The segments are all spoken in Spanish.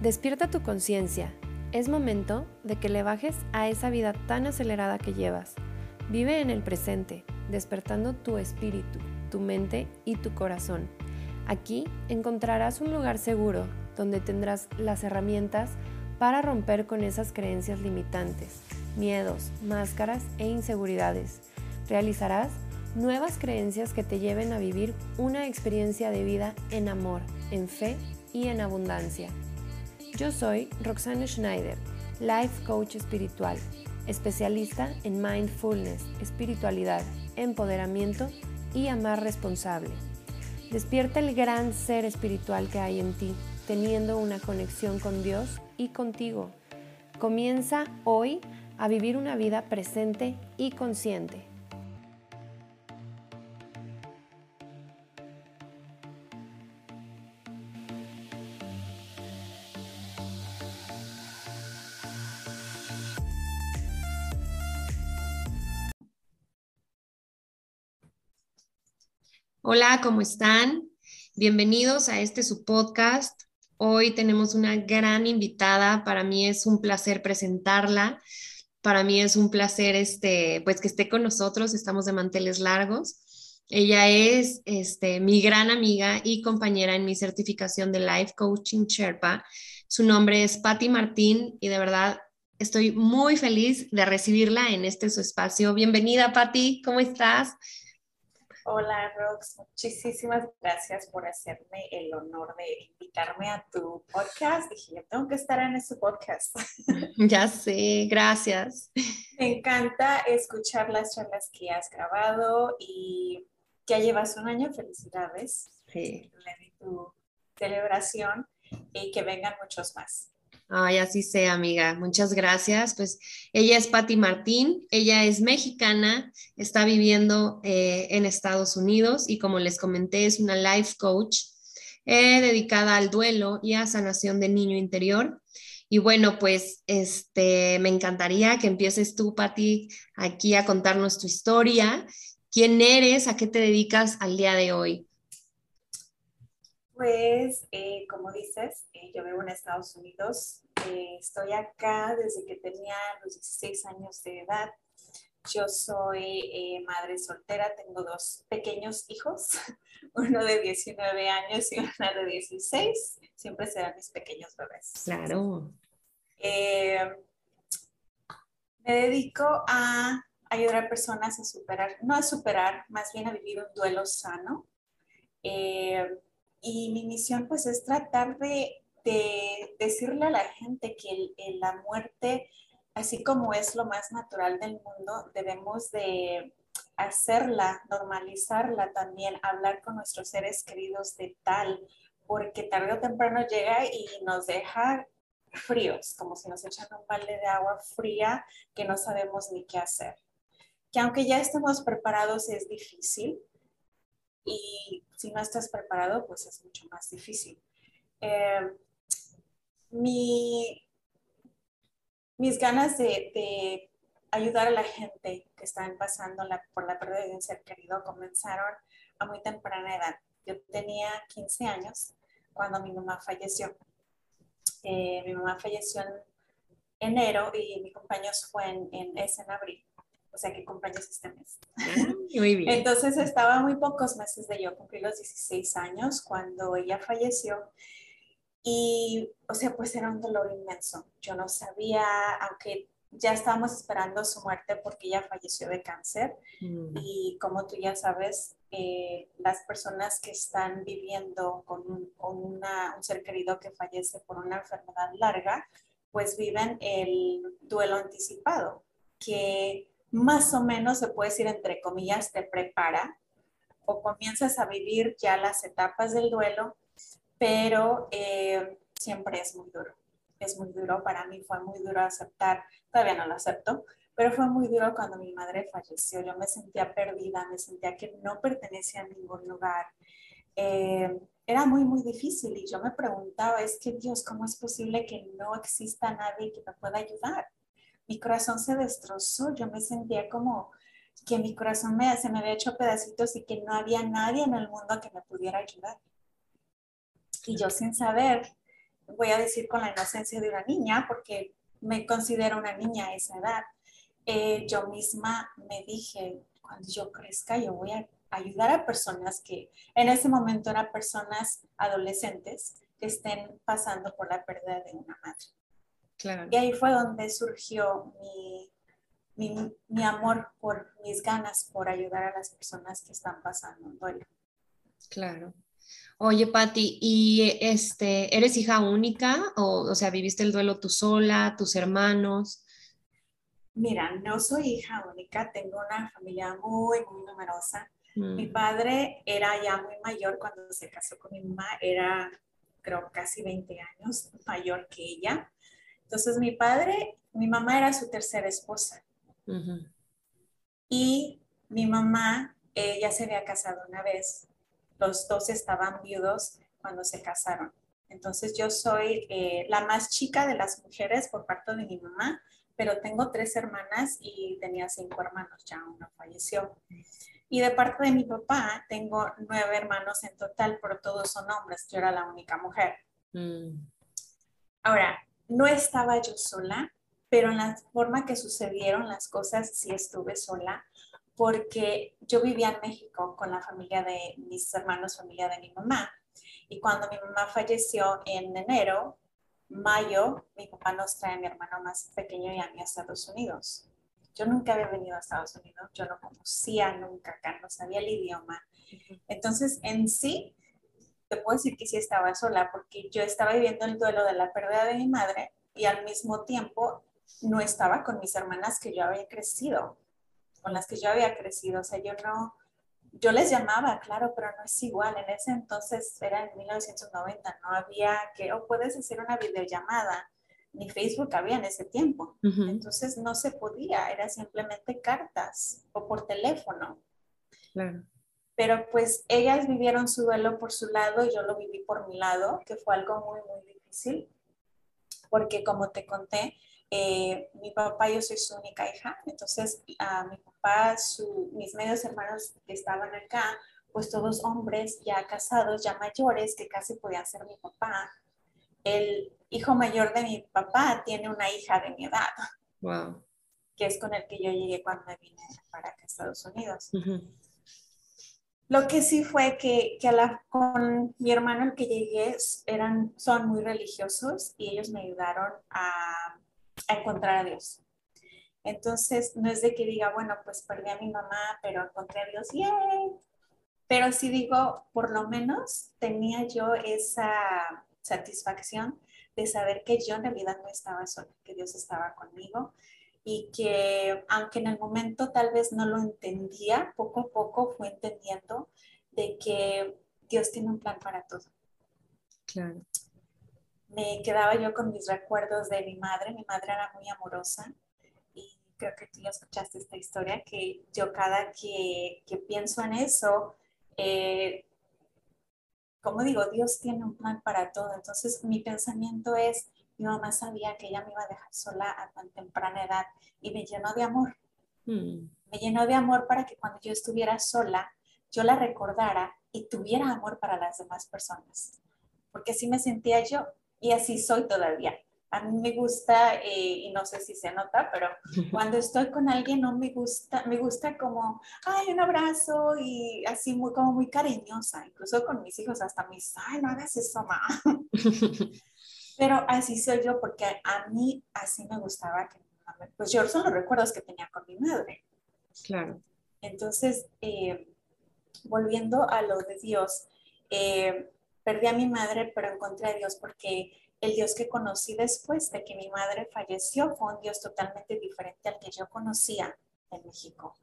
Despierta tu conciencia. Es momento de que le bajes a esa vida tan acelerada que llevas. Vive en el presente, despertando tu espíritu, tu mente y tu corazón. Aquí encontrarás un lugar seguro donde tendrás las herramientas para romper con esas creencias limitantes, miedos, máscaras e inseguridades. Realizarás nuevas creencias que te lleven a vivir una experiencia de vida en amor, en fe y en abundancia. Yo soy Roxana Schneider, Life Coach Espiritual, especialista en mindfulness, espiritualidad, empoderamiento y amar responsable. Despierta el gran ser espiritual que hay en ti, teniendo una conexión con Dios y contigo. Comienza hoy a vivir una vida presente y consciente. Hola, ¿cómo están? Bienvenidos a este su podcast. Hoy tenemos una gran invitada. Para mí es un placer presentarla. Para mí es un placer este, pues que esté con nosotros. Estamos de manteles largos. Ella es este, mi gran amiga y compañera en mi certificación de Life Coaching Sherpa. Su nombre es Patti Martín y de verdad estoy muy feliz de recibirla en este su espacio. Bienvenida, Patti. ¿Cómo estás? Hola Rox, muchísimas gracias por hacerme el honor de invitarme a tu podcast. Dije, yo tengo que estar en ese podcast. Ya sé, gracias. Me encanta escuchar las charlas que has grabado y ya llevas un año. Felicidades. Sí. Le di tu celebración y que vengan muchos más. Ay, así sea, amiga. Muchas gracias. Pues ella es Patti Martín, ella es mexicana, está viviendo eh, en Estados Unidos y como les comenté, es una life coach eh, dedicada al duelo y a sanación del niño interior. Y bueno, pues este, me encantaría que empieces tú, Patti, aquí a contarnos tu historia. ¿Quién eres? ¿A qué te dedicas al día de hoy? Pues, eh, como dices, eh, yo vivo en Estados Unidos. Eh, estoy acá desde que tenía los 16 años de edad. Yo soy madre soltera, tengo dos pequeños hijos, uno de 19 años y una de 16. Siempre serán mis pequeños bebés. Claro. me dedico a ayudar a personas a superar, no a superar, más bien a vivir un duelo sano. Y mi misión pues es tratar de, decirle a la gente que la muerte, así como es lo más natural del mundo, debemos de hacerla, normalizarla también, hablar con nuestros seres queridos de tal, porque tarde o temprano llega y nos deja fríos, como si nos echan un balde de agua fría que no sabemos ni qué hacer. Que aunque ya estemos preparados es difícil, y si no estás preparado, pues es mucho más difícil. Eh, mis ganas de, ayudar a la gente que está pasando por la pérdida de un ser querido comenzaron a muy temprana edad. Yo tenía 15 años cuando mi mamá falleció. Eh, mi mamá falleció en enero y mi cumpleaños fue en, en, en abril o sea que cumpleaños este mes. Muy bien. Entonces estaba muy pocos meses de yo cumplir los 16 años cuando ella falleció y, o sea, pues era un dolor inmenso. Yo no sabía, aunque ya estábamos esperando su muerte porque ella falleció de cáncer mm. y como tú ya sabes, eh, las personas que están viviendo con, un, un ser querido que fallece por una enfermedad larga, pues viven el duelo anticipado, que más o menos se puede decir entre comillas, te prepara o comienzas a vivir ya las etapas del duelo, pero eh, siempre es muy duro. Es muy duro, para mí fue muy duro aceptar, todavía no lo acepto, pero fue muy duro cuando mi madre falleció. Yo me sentía perdida, me sentía que no pertenecía a ningún lugar. Eh, era muy, muy difícil y yo me preguntaba, es que Dios, ¿cómo es posible que no exista nadie que me pueda ayudar? Mi corazón se destrozó, yo me sentía como que mi corazón me, se me había hecho pedacitos y que no había nadie en el mundo que me pudiera ayudar. Y yo sin saber, voy a decir con la inocencia de una niña, porque me considero una niña a esa edad, eh, yo misma me dije, cuando yo crezca, yo voy a ayudar a personas que en ese momento eran personas adolescentes que estén pasando por la pérdida de una madre. Claro. Y ahí fue donde surgió mi, mi, mi, amor por mis ganas por ayudar a las personas que están pasando en duelo. Claro. Oye, Patti, ¿y este, eres hija única? O, o sea, ¿viviste el duelo tú sola, tus hermanos? Mira, no soy hija única, tengo una familia muy, muy numerosa. Mi mm. padre era ya muy mayor cuando se casó con mi mamá, era creo casi 20 años mayor que ella. Entonces mi padre, mi mamá era su tercera esposa. Y mi mamá, ella se había casado una vez. Los dos estaban viudos cuando se casaron. Entonces yo soy eh, la más chica de las mujeres por parte de mi mamá, pero tengo tres hermanas y tenía cinco hermanos, ya uno falleció. Y de parte de mi papá, tengo nueve hermanos en total, pero todos son hombres. Yo era la única mujer. Mm. Ahora, no estaba yo sola, pero en la forma que sucedieron las cosas sí estuve sola, porque yo vivía en México con la familia de mis hermanos, familia de mi mamá. Y cuando mi mamá falleció en enero, mayo, mi papá nos trae a mi hermano más pequeño y a mí a Estados Unidos. Yo nunca había venido a Estados Unidos, yo no conocía nunca acá, no sabía el idioma. Entonces, en sí, te puedo decir que sí estaba sola porque yo estaba viviendo el duelo de la pérdida de mi madre y al mismo tiempo no estaba con mis hermanas que yo había crecido, con las que yo había crecido. O sea, yo no, yo les llamaba, claro, pero no es igual. En ese entonces era en 1990, no había que, o oh, puedes hacer una videollamada ni Facebook había en ese tiempo. Entonces no se podía, era simplemente cartas o por teléfono. Pero pues ellas vivieron su duelo por su lado y yo lo viví por mi lado, que fue algo muy, muy difícil, porque como te conté, eh, mi papá, yo soy su única hija, entonces a mi papá, mis medios hermanos que estaban acá, pues todos hombres ya casados, ya mayores, que casi podían ser mi papá. El, hijo mayor de mi papá tiene una hija de mi edad. Wow. Que es con el que yo llegué cuando vine para acá Estados Unidos. Lo que sí fue que, que la, con mi hermano el que llegué eran, son muy religiosos y ellos me ayudaron a, a encontrar a Dios. Entonces, no es de que diga, bueno, pues perdí a mi mamá, pero encontré a Dios, ¡yay! Pero sí digo, por lo menos tenía yo esa satisfacción de saber que yo en realidad no estaba sola, que Dios estaba conmigo y que aunque en el momento tal vez no lo entendía, poco a poco fue entendiendo de que Dios tiene un plan para todo. Claro. Me quedaba yo con mis recuerdos de mi madre. Mi madre era muy amorosa y creo que tú ya escuchaste esta historia, que yo cada que, que pienso en eso, eh, como digo, Dios tiene un plan para todo. Entonces mi pensamiento es, mi mamá sabía que ella me iba a dejar sola a tan temprana edad y me llenó de amor. Hmm. Me llenó de amor para que cuando yo estuviera sola, yo la recordara y tuviera amor para las demás personas. Porque así me sentía yo y así soy todavía a mí me gusta, eh, y no sé si se nota, pero cuando estoy con alguien no me gusta, me gusta como, ay, un abrazo y así muy, como muy cariñosa, incluso con mis hijos hasta mis, ay, no hagas eso, mamá. pero así soy yo porque a mí así me gustaba que pues yo son los recuerdos que tenía con mi madre. Claro. Entonces, eh, volviendo a lo de Dios, eh, perdí a mi madre, pero encontré a Dios porque el Dios que conocí después de que mi madre falleció fue un Dios totalmente diferente al que yo conocía en México.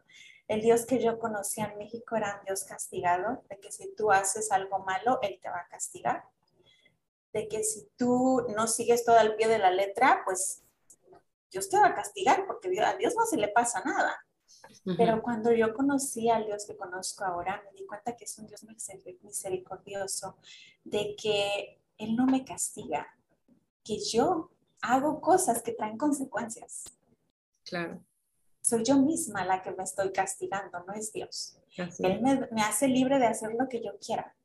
El Dios que yo conocía en México era un Dios castigado, de que si tú haces algo malo, Él te va a castigar. De que si tú no sigues todo al pie de la letra, pues Dios te va a castigar porque a Dios no se le pasa nada. Pero cuando yo conocí al Dios que conozco ahora, me di cuenta que es un Dios misericordioso, de que Él no me castiga, que yo hago cosas que traen consecuencias. Claro. Soy yo misma la que me estoy castigando, no es Dios. Él me, hace libre de hacer lo que yo quiera,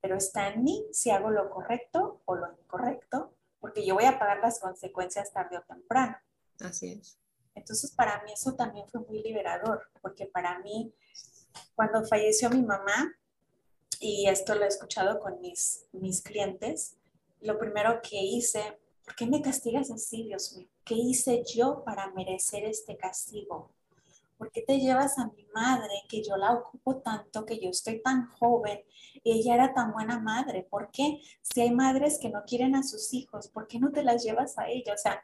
pero está en mí si hago lo correcto o lo incorrecto, porque yo voy a pagar las consecuencias tarde o temprano. Así es. Entonces, para mí eso también fue muy liberador, porque para mí, cuando falleció mi mamá, y esto lo he escuchado con mis, mis clientes, lo primero que hice, ¿por qué me castigas así, Dios mío? ¿Qué hice yo para merecer este castigo? ¿Por qué te llevas a mi madre, que yo la ocupo tanto, que yo estoy tan joven? Ella era tan buena madre. ¿Por qué? Si hay madres que no quieren a sus hijos, ¿por qué no te las llevas a ella? O sea,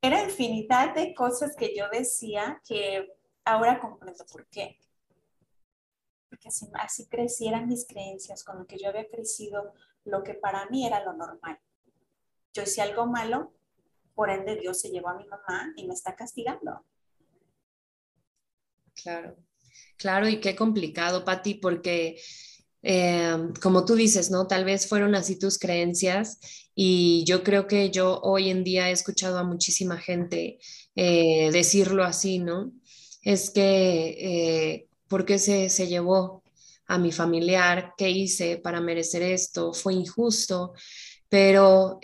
era infinidad de cosas que yo decía que ahora comprendo por qué. Porque así, así crecieran mis creencias, con lo que yo había crecido, lo que para mí era lo normal. Yo hice algo malo, por ende Dios se llevó a mi mamá y me está castigando. Claro, claro, y qué complicado, Patti, porque eh, como tú dices, ¿no? Tal vez fueron así tus creencias y yo creo que yo hoy en día he escuchado a muchísima gente eh, decirlo así, ¿no? Es que, eh, ¿por qué se, se llevó a mi familiar? ¿Qué hice para merecer esto? ¿Fue injusto? Pero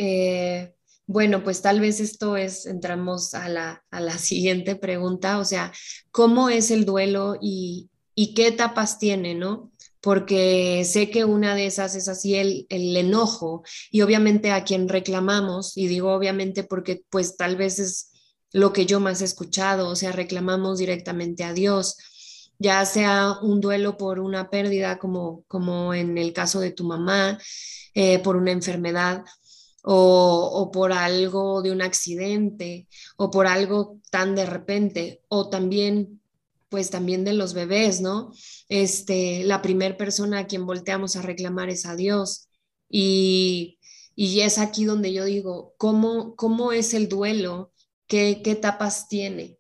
bueno, pues tal vez esto es, entramos a la, a la siguiente pregunta, o sea, ¿cómo es el duelo y, y qué etapas tiene, no? Porque sé que una de esas es así el, el enojo y obviamente a quien reclamamos, y digo obviamente porque pues tal vez es lo que yo más he escuchado, o sea, reclamamos directamente a Dios, ya sea un duelo por una pérdida como, como en el caso de tu mamá, eh, por una enfermedad, o, por algo de un accidente o por algo tan de repente o también pues también de los bebés, ¿no? Este, la primera persona a quien volteamos a reclamar es a Dios y, y es aquí donde yo digo, ¿cómo, cómo es el duelo? ¿Qué, ¿Qué etapas tiene?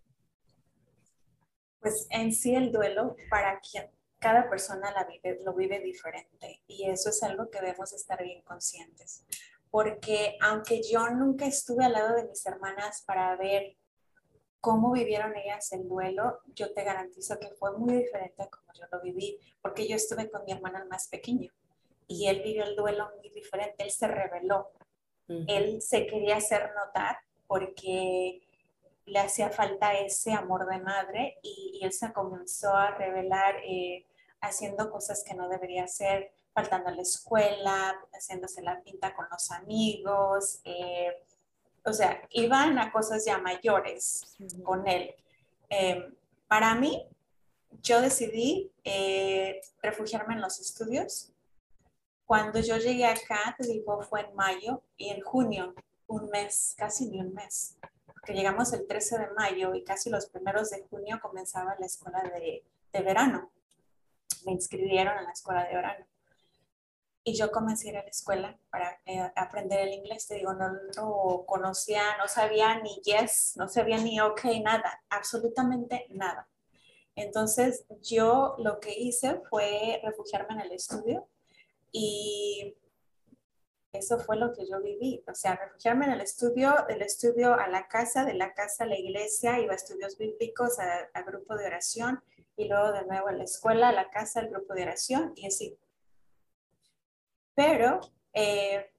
Pues en sí el duelo para quien cada persona la vive, lo vive diferente y eso es algo que debemos estar bien conscientes porque aunque yo nunca estuve al lado de mis hermanas para ver cómo vivieron ellas el duelo, yo te garantizo que fue muy diferente a como yo lo viví, porque yo estuve con mi hermana más pequeño y él vivió el duelo muy diferente, él se reveló, él se quería hacer notar porque le hacía falta ese amor de madre y, él se comenzó a revelar eh, haciendo cosas que no debería hacer, faltando a la escuela, haciéndose la pinta con los amigos, eh, o sea, iban a cosas ya mayores con él. Em, para mí, yo decidí eh, refugiarme en los estudios. Cuando yo llegué acá, te digo, fue en mayo y en junio, un mes, casi ni un mes, porque llegamos el 13 de mayo y casi los primeros de junio comenzaba la escuela de, de verano. Me inscribieron en la escuela de verano y yo comencé a ir a la escuela para eh, aprender el inglés. Te digo, no lo conocía, no sabía ni yes, no sabía ni ok, nada, absolutamente nada. Entonces yo lo que hice fue refugiarme en el estudio y eso fue lo que yo viví. O sea, refugiarme en el estudio, del estudio a la casa, de la casa a la iglesia, iba a estudios bíblicos, a, a grupo de oración y luego de nuevo a la escuela, a la casa, al grupo de oración y así pero eh,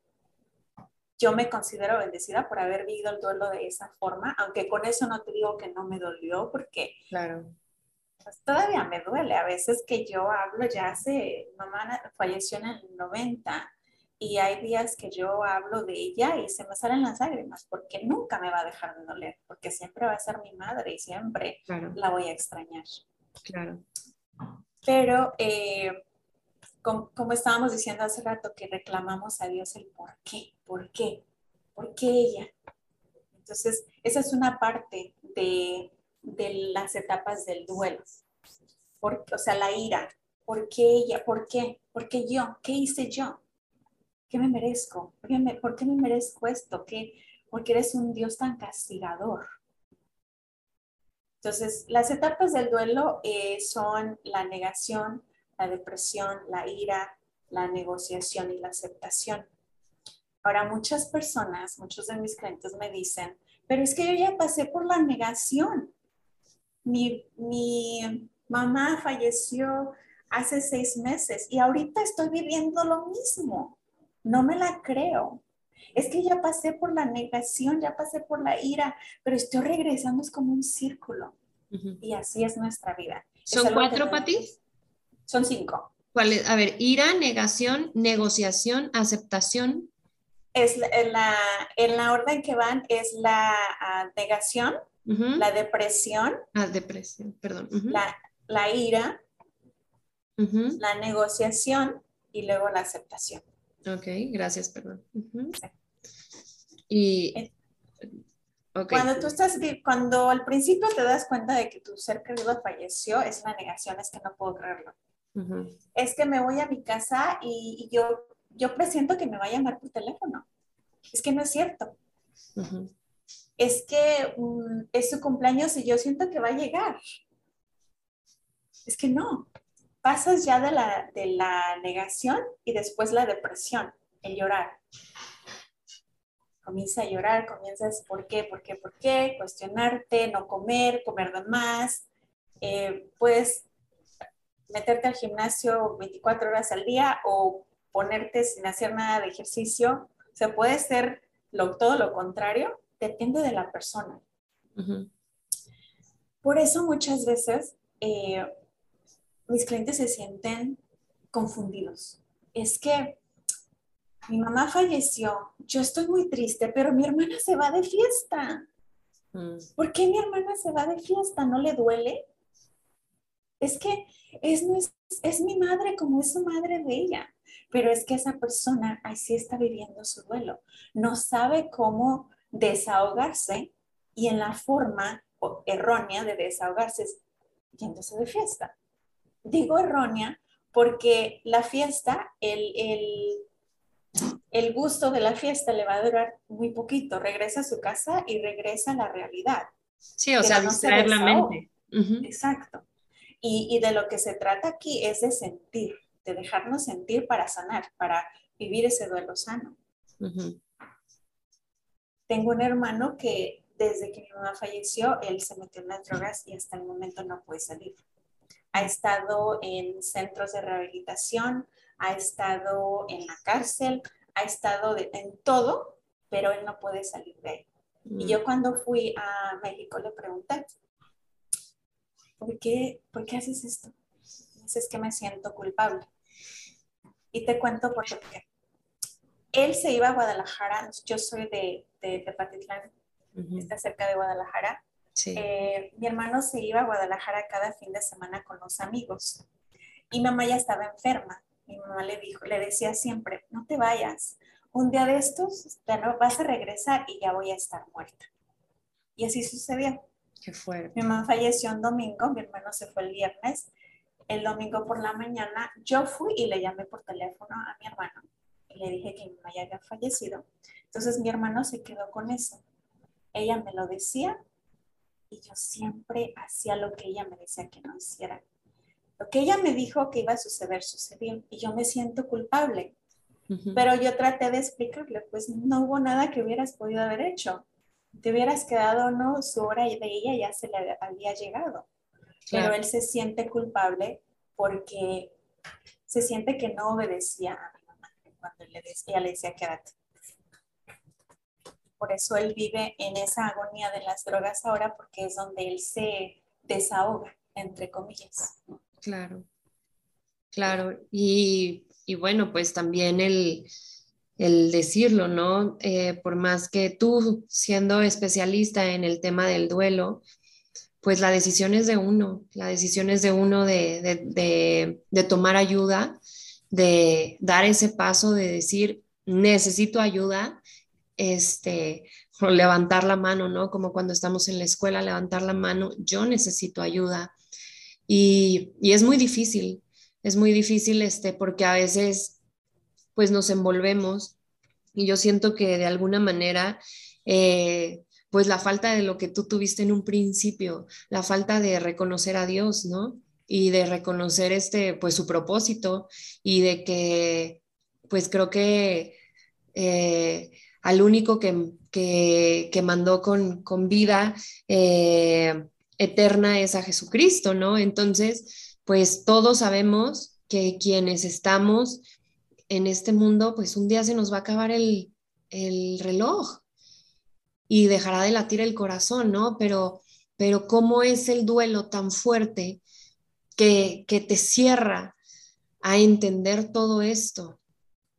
yo me considero bendecida por haber vivido el duelo de esa forma, aunque con eso no te digo que no me dolió, porque claro. Pues, todavía me duele. A veces que yo hablo, ya hace, mamá falleció en el 90 y hay días que yo hablo de ella y se me salen las lágrimas, porque nunca me va a dejar de doler, porque siempre va a ser mi madre y siempre la voy a extrañar. Claro. Pero eh, como, estábamos diciendo hace rato, que reclamamos a Dios el por qué, por qué, por qué ella. Entonces, esa es una parte de, las etapas del duelo. o sea, la ira. ¿Por qué ella? ¿Por qué? ¿Por qué yo? ¿Qué hice yo? ¿Qué me merezco? ¿Por qué me, por qué me merezco esto? ¿Qué? Porque eres un Dios tan castigador. Entonces, las etapas del duelo eh, son la negación, la depresión, la ira, la negociación y la aceptación. Ahora, muchas personas, muchos de mis clientes me dicen, pero es que yo ya pasé por la negación. Mi, mi mamá falleció hace seis meses y ahorita estoy viviendo lo mismo. No me la creo. Es que ya pasé por la negación, ya pasé por la ira, pero estoy regresando, es como un círculo. Y así es nuestra vida. ¿Son cuatro, Pati? Son cinco. ¿Cuál es? A ver, ira, negación, negociación, aceptación. Es en la, en la orden que van es la ah, negación, la depresión. Ah, depresión, perdón. la, la, ira, la negociación y luego la aceptación. Ok, gracias, perdón. Y eh, cuando tú estás, cuando al principio te das cuenta de que tu ser querido falleció, es la negación, es que no puedo creerlo. Es que me voy a mi casa y, yo, yo presiento que me va a llamar por teléfono. Es que no es cierto. Es que mm, es su cumpleaños y yo siento que va a llegar. Es que no. Pasas ya de la, de la negación y después la depresión, el llorar comienza a llorar, comienzas, ¿por qué? ¿Por qué? ¿Por qué? Cuestionarte, no comer, comer de más. Eh, puedes meterte al gimnasio 24 horas al día o ponerte sin hacer nada de ejercicio. O sea, puede ser lo, todo lo contrario, depende de la persona. Por eso muchas veces eh, mis clientes se sienten confundidos. Es que mi mamá falleció, yo estoy muy triste, pero mi hermana se va de fiesta. Mm. ¿Por qué mi hermana se va de fiesta? ¿No le duele? Es que es, es, mi madre como es su madre de ella, pero es que esa persona así está viviendo su duelo. No sabe cómo desahogarse y en la forma errónea de desahogarse es yéndose de fiesta. Digo errónea porque la fiesta, el, el el gusto de la fiesta le va a durar muy poquito. Regresa a su casa y regresa a la realidad. Sí, o sea, distraer la mente. Exacto. Y, de lo que se trata aquí es de sentir, de dejarnos sentir para sanar, para vivir ese duelo sano. Tengo un hermano que desde que mi mamá falleció, él se metió en las drogas y hasta el momento no puede salir. Ha estado en centros de rehabilitación, ha estado en la cárcel, ha estado en todo, pero él no puede salir de ahí. Y mm. yo cuando fui a México le pregunté, ¿por qué, ¿por qué haces esto? Dices que me siento culpable. Y te cuento por qué. Él se iba a Guadalajara, yo soy de, de Tepatitlán, está cerca de Guadalajara. Eh, mi hermano se iba a Guadalajara cada fin de semana con los amigos y mamá ya estaba enferma mi mamá le dijo, le decía siempre, no te vayas, un día de estos vas a regresar y ya voy a estar muerta. Y así sucedió. Qué fuerte. Mi mamá falleció un domingo, mi hermano se fue el viernes. El domingo por la mañana yo fui y le llamé por teléfono a mi hermano y le dije que mi mamá ya había fallecido. Entonces mi hermano se quedó con eso. Ella me lo decía y yo siempre hacía lo que ella me decía que no hiciera. Lo que ella me dijo que iba a suceder, sucedió y yo me siento culpable. Pero yo traté de explicarle, pues no hubo nada que hubieras podido haber hecho. Te hubieras quedado no, su hora de ella ya se le había llegado. Pero él se siente culpable porque se siente que no obedecía a mi mamá cuando le decía, ella le decía quédate. Por eso él vive en esa agonía de las drogas ahora porque es donde él se desahoga, entre comillas. Claro, claro. Y, bueno, pues también el, decirlo, ¿no? Eh, por más que tú, siendo especialista en el tema del duelo, pues la decisión es de uno, la decisión es de uno de, de, tomar ayuda, de dar ese paso, de decir, necesito ayuda, este, o levantar la mano, ¿no? Como cuando estamos en la escuela, levantar la mano, yo necesito ayuda. Y, es muy difícil, es muy difícil este, porque a veces pues nos envolvemos y yo siento que de alguna manera eh, pues la falta de lo que tú tuviste en un principio, la falta de reconocer a Dios, ¿no? Y de reconocer este pues su propósito y de que pues creo que eh, al único que, que, mandó con, con vida eh, eterna es a Jesucristo, ¿no? Entonces, pues todos sabemos que quienes estamos en este mundo, pues un día se nos va a acabar el, el reloj y dejará de latir el corazón, ¿no? Pero, pero ¿cómo es el duelo tan fuerte que, que te cierra a entender todo esto,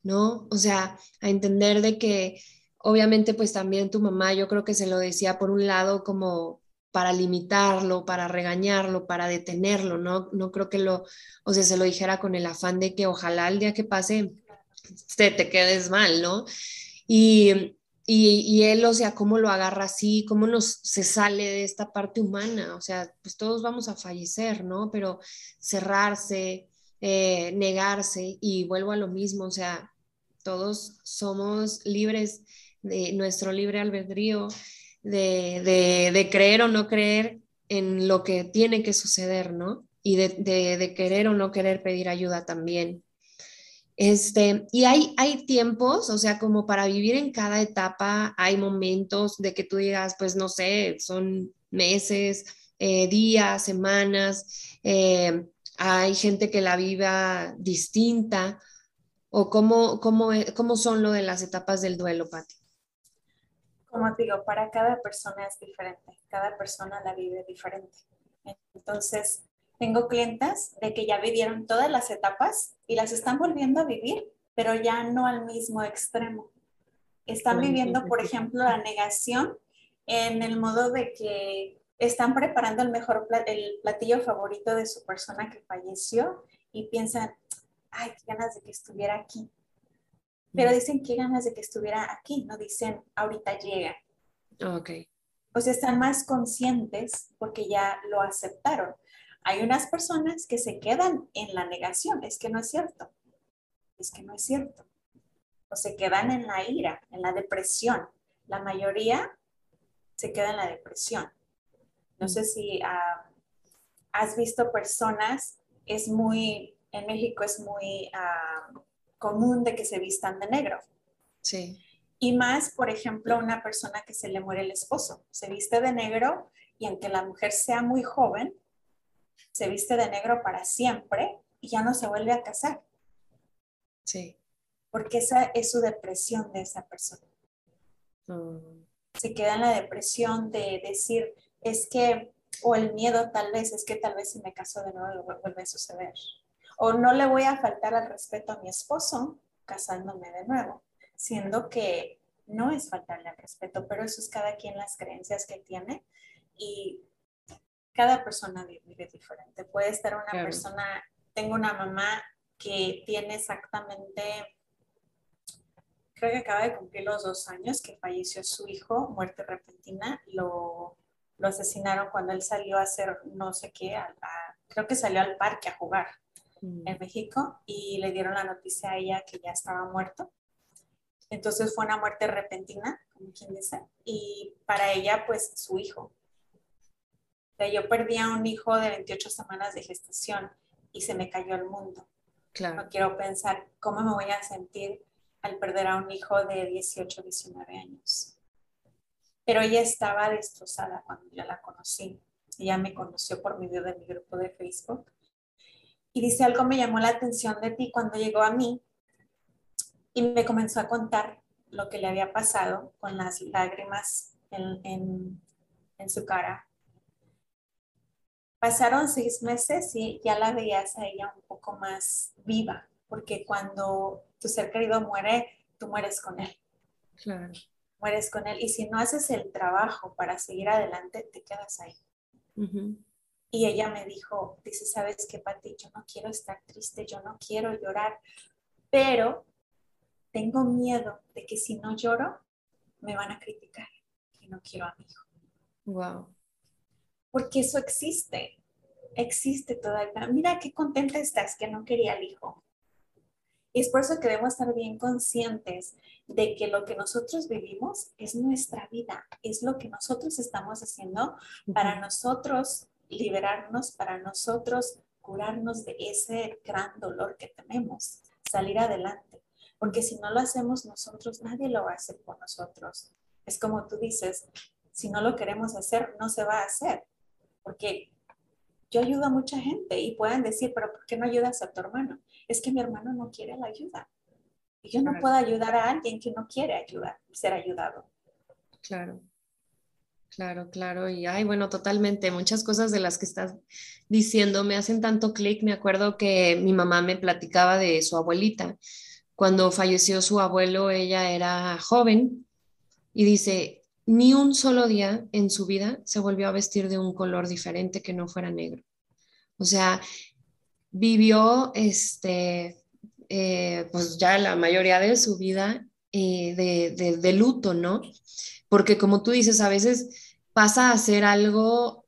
¿no? O sea, a entender de que obviamente pues también tu mamá yo creo que se lo decía por un lado como para limitarlo, para regañarlo, para detenerlo, ¿no? No creo que lo, o sea, se lo dijera con el afán de que ojalá el día que pase te, te quedes mal, ¿no? Y, y, él, o sea, cómo lo agarra así, cómo nos se sale de esta parte humana, o sea, pues todos vamos a fallecer, ¿no? Pero cerrarse, eh, negarse y vuelvo a lo mismo, o sea, todos somos libres de nuestro libre albedrío, de, de, creer o no creer en lo que tiene que suceder, ¿no? Y de, de querer o no querer pedir ayuda también. Este, y hay, hay tiempos, o sea, como para vivir en cada etapa, hay momentos de que tú digas, pues no sé, son meses, eh, días, semanas, eh, hay gente que la viva distinta, o cómo, cómo, cómo son lo de las etapas del duelo, Pati. Como digo, para cada persona es diferente, cada persona la vive diferente. Entonces, tengo clientes de que ya vivieron todas las etapas y las están volviendo a vivir, pero ya no al mismo extremo. Están viviendo, por ejemplo, la negación en el modo de que están preparando el mejor el platillo favorito de su persona que falleció y piensan, ay, qué ganas de que estuviera aquí. Pero dicen qué ganas de que estuviera aquí, no dicen ahorita llega. Ok. O sea, están más conscientes porque ya lo aceptaron. Hay unas personas que se quedan en la negación, es que no es cierto, es que no es cierto. O se quedan en la ira, en la depresión. La mayoría se queda en la depresión. No sé si ah, has visto personas, es muy, en México es muy ah, común de que se vistan de negro. Sí. Y más, por ejemplo, una persona que se le muere el esposo, se viste de negro y aunque la mujer sea muy joven, se viste de negro para siempre y ya no se vuelve a casar. Sí. Porque esa es su depresión de esa persona. Mm. Se queda en la depresión de decir, es que, o el miedo tal vez, es que tal vez si me caso de nuevo vuelve a suceder. O no le voy a faltar al respeto a mi esposo casándome de nuevo, siendo que no es faltarle al respeto, pero eso es cada quien las creencias que tiene y cada persona vive diferente. Puede estar una persona, tengo una mamá que tiene exactamente, creo que acaba de cumplir los dos años que falleció su hijo, muerte repentina, lo, lo asesinaron cuando él salió a hacer no sé qué, creo que salió al parque a jugar. En México y le dieron la noticia a ella que ya estaba muerto. Entonces fue una muerte repentina, como quien dice, y para ella pues su hijo, yo perdí a un hijo de 28 semanas de gestación y se me cayó el mundo. Claro. No quiero pensar cómo me voy a sentir al perder a un hijo de 18, 19 años. Pero ella estaba destrozada cuando yo la conocí. Ella me conoció por medio de mi grupo de Facebook. Y dice, algo me llamó la atención de ti cuando llegó a mí y me comenzó a contar lo que le había pasado con las lágrimas en, en, en su cara Pasaron seis meses y ya la veías a ella un poco más viva, porque cuando tu ser querido muere, tú mueres con él. Claro. Mueres con él. Y si no haces el trabajo para seguir adelante, te quedas ahí. Y ella me dijo, dice, ¿sabes qué, Pati? Yo no quiero estar triste, yo no quiero llorar, pero tengo miedo de que si no lloro, me van a criticar y no quiero a mi hijo. Wow porque eso existe, existe todavía. Mira qué contenta estás que no quería el hijo. Y es por eso que debemos estar bien conscientes de que lo que nosotros vivimos es nuestra vida, es lo que nosotros estamos haciendo para nosotros liberarnos, para nosotros curarnos de ese gran dolor que tenemos, salir adelante. Porque si no lo hacemos nosotros, nadie lo va a hacer por nosotros. Es como tú dices, si no lo queremos hacer, no se va a hacer porque yo ayudo a mucha gente y pueden decir, pero ¿por qué no ayudas a tu hermano? Es que mi hermano no quiere la ayuda. Y yo no puedo ayudar a alguien que no quiere ayudar, ser ayudado. Claro. Claro, claro. Y ay, bueno, totalmente. Muchas cosas de las que estás diciendo me hacen tanto clic. Me acuerdo que mi mamá me platicaba de su abuelita. Cuando falleció su abuelo, ella era joven y dice, ni un solo día en su vida se volvió a vestir de un color diferente que no fuera negro. O sea, vivió este, eh, pues ya la mayoría de su vida eh, de, de luto, ¿no? Porque como tú dices, a veces pasa a ser algo,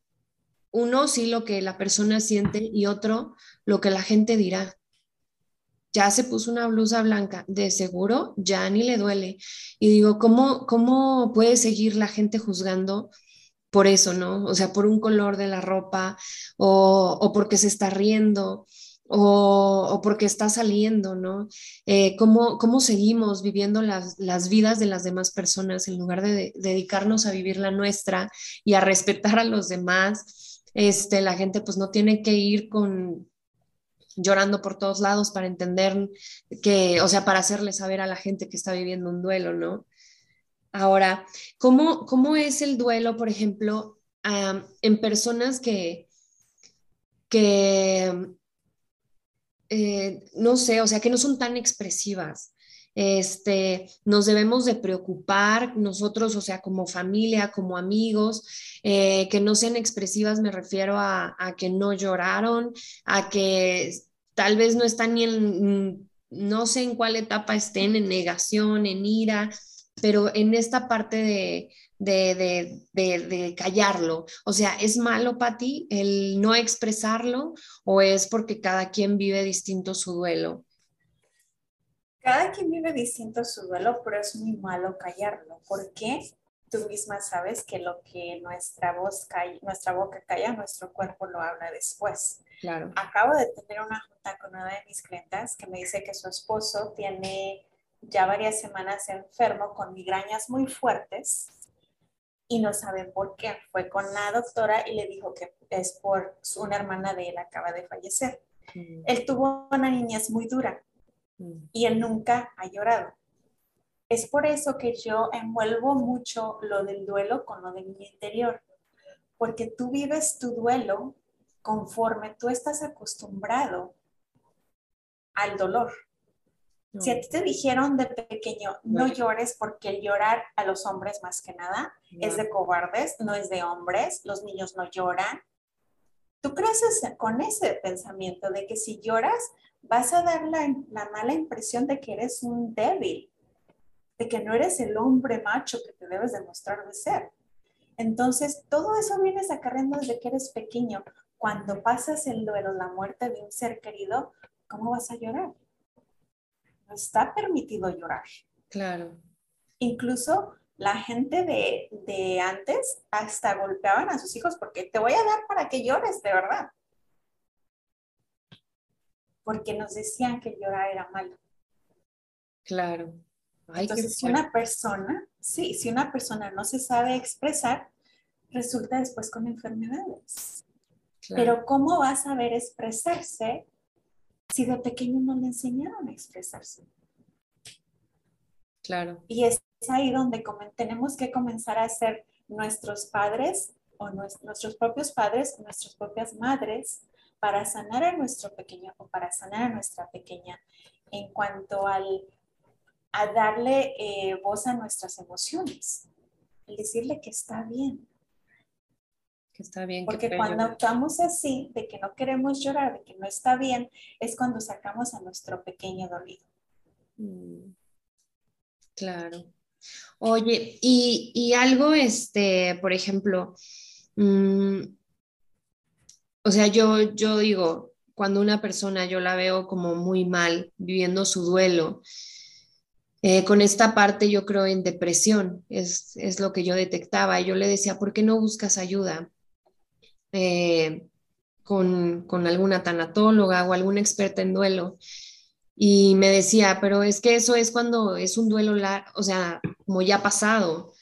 uno sí lo que la persona siente y otro lo que la gente dirá. Ya se puso una blusa blanca, de seguro ya ni le duele. Y digo, ¿cómo, cómo puede seguir la gente juzgando por eso, ¿no? O sea, por un color de la ropa o, o porque se está riendo o, porque está saliendo, ¿no? Eh, ¿cómo, ¿cómo, seguimos viviendo las, las, vidas de las demás personas en lugar de, dedicarnos a vivir la nuestra y a respetar a los demás? Este, la gente pues no tiene que ir con llorando por todos lados para entender que, o sea, para hacerle saber a la gente que está viviendo un duelo, ¿no? Ahora, ¿cómo, cómo es el duelo, por ejemplo, en personas que, que eh, no sé, o sea, que no son tan expresivas. Este, nos debemos de preocupar nosotros, o sea, como familia, como amigos, eh, que no sean expresivas, me refiero a, a, que no lloraron, a que tal vez no están ni en, no sé en cuál etapa estén, en negación, en ira, pero en esta parte de, de, de, de, callarlo. O sea, ¿es malo para ti el no expresarlo o es porque cada quien vive distinto su duelo? Cada quien vive distinto su duelo, pero es muy malo callarlo. ¿Por qué? Tú misma sabes que lo que nuestra voz calla, nuestra boca calla, nuestro cuerpo lo habla después. Claro. Acabo de tener una junta con una de mis clientas que me dice que su esposo tiene ya varias semanas enfermo con migrañas muy fuertes y no saben por qué. Fue con la doctora y le dijo que es por una hermana de él acaba de fallecer. Mm. Él tuvo una niñez muy dura mm. y él nunca ha llorado. Es por eso que yo envuelvo mucho lo del duelo con lo de mi interior, porque tú vives tu duelo conforme tú estás acostumbrado al dolor. Si a ti te dijeron de pequeño, no llores porque el llorar a los hombres más que nada es de cobardes, no es de hombres, los niños no lloran. Tú creces con ese pensamiento de que si lloras vas a dar la, la mala impresión de que eres un débil, de que no eres el hombre macho que te debes demostrar de ser. Entonces, todo eso vienes acarreando desde que eres pequeño. Cuando pasas el duelo, la muerte de un ser querido, ¿cómo vas a llorar? No está permitido llorar. Claro. Incluso la gente de, antes hasta golpeaban a sus hijos porque te voy a dar para que llores, de verdad. Porque nos decían que llorar era malo. Claro. Entonces, si una persona, sí, si una persona no se sabe expresar, resulta después con enfermedades. Pero ¿cómo va a saber expresarse si de pequeño no le enseñaron a expresarse? Claro. Y es ahí donde tenemos que comenzar a ser nuestros padres o nuestros propios padres, nuestras propias madres, para sanar a nuestro pequeño o para sanar a nuestra pequeña en cuanto al, a darle eh, voz a nuestras emociones y decirle que está bien, está bien. Porque cuando actuamos así, de que no queremos llorar, de que no está bien, es cuando sacamos a nuestro pequeño dolido. Mm, claro. Oye, y, algo, este, por ejemplo, mm, o sea, yo, yo digo, cuando una persona yo la veo como muy mal, viviendo su duelo, eh, con esta parte yo creo en depresión, es, es, lo que yo detectaba. Y yo le decía, ¿por qué no buscas ayuda? Eh, con, con, alguna tanatóloga o alguna experta en duelo. Y me decía, pero es que eso es cuando es un duelo, o sea, como ya pasado.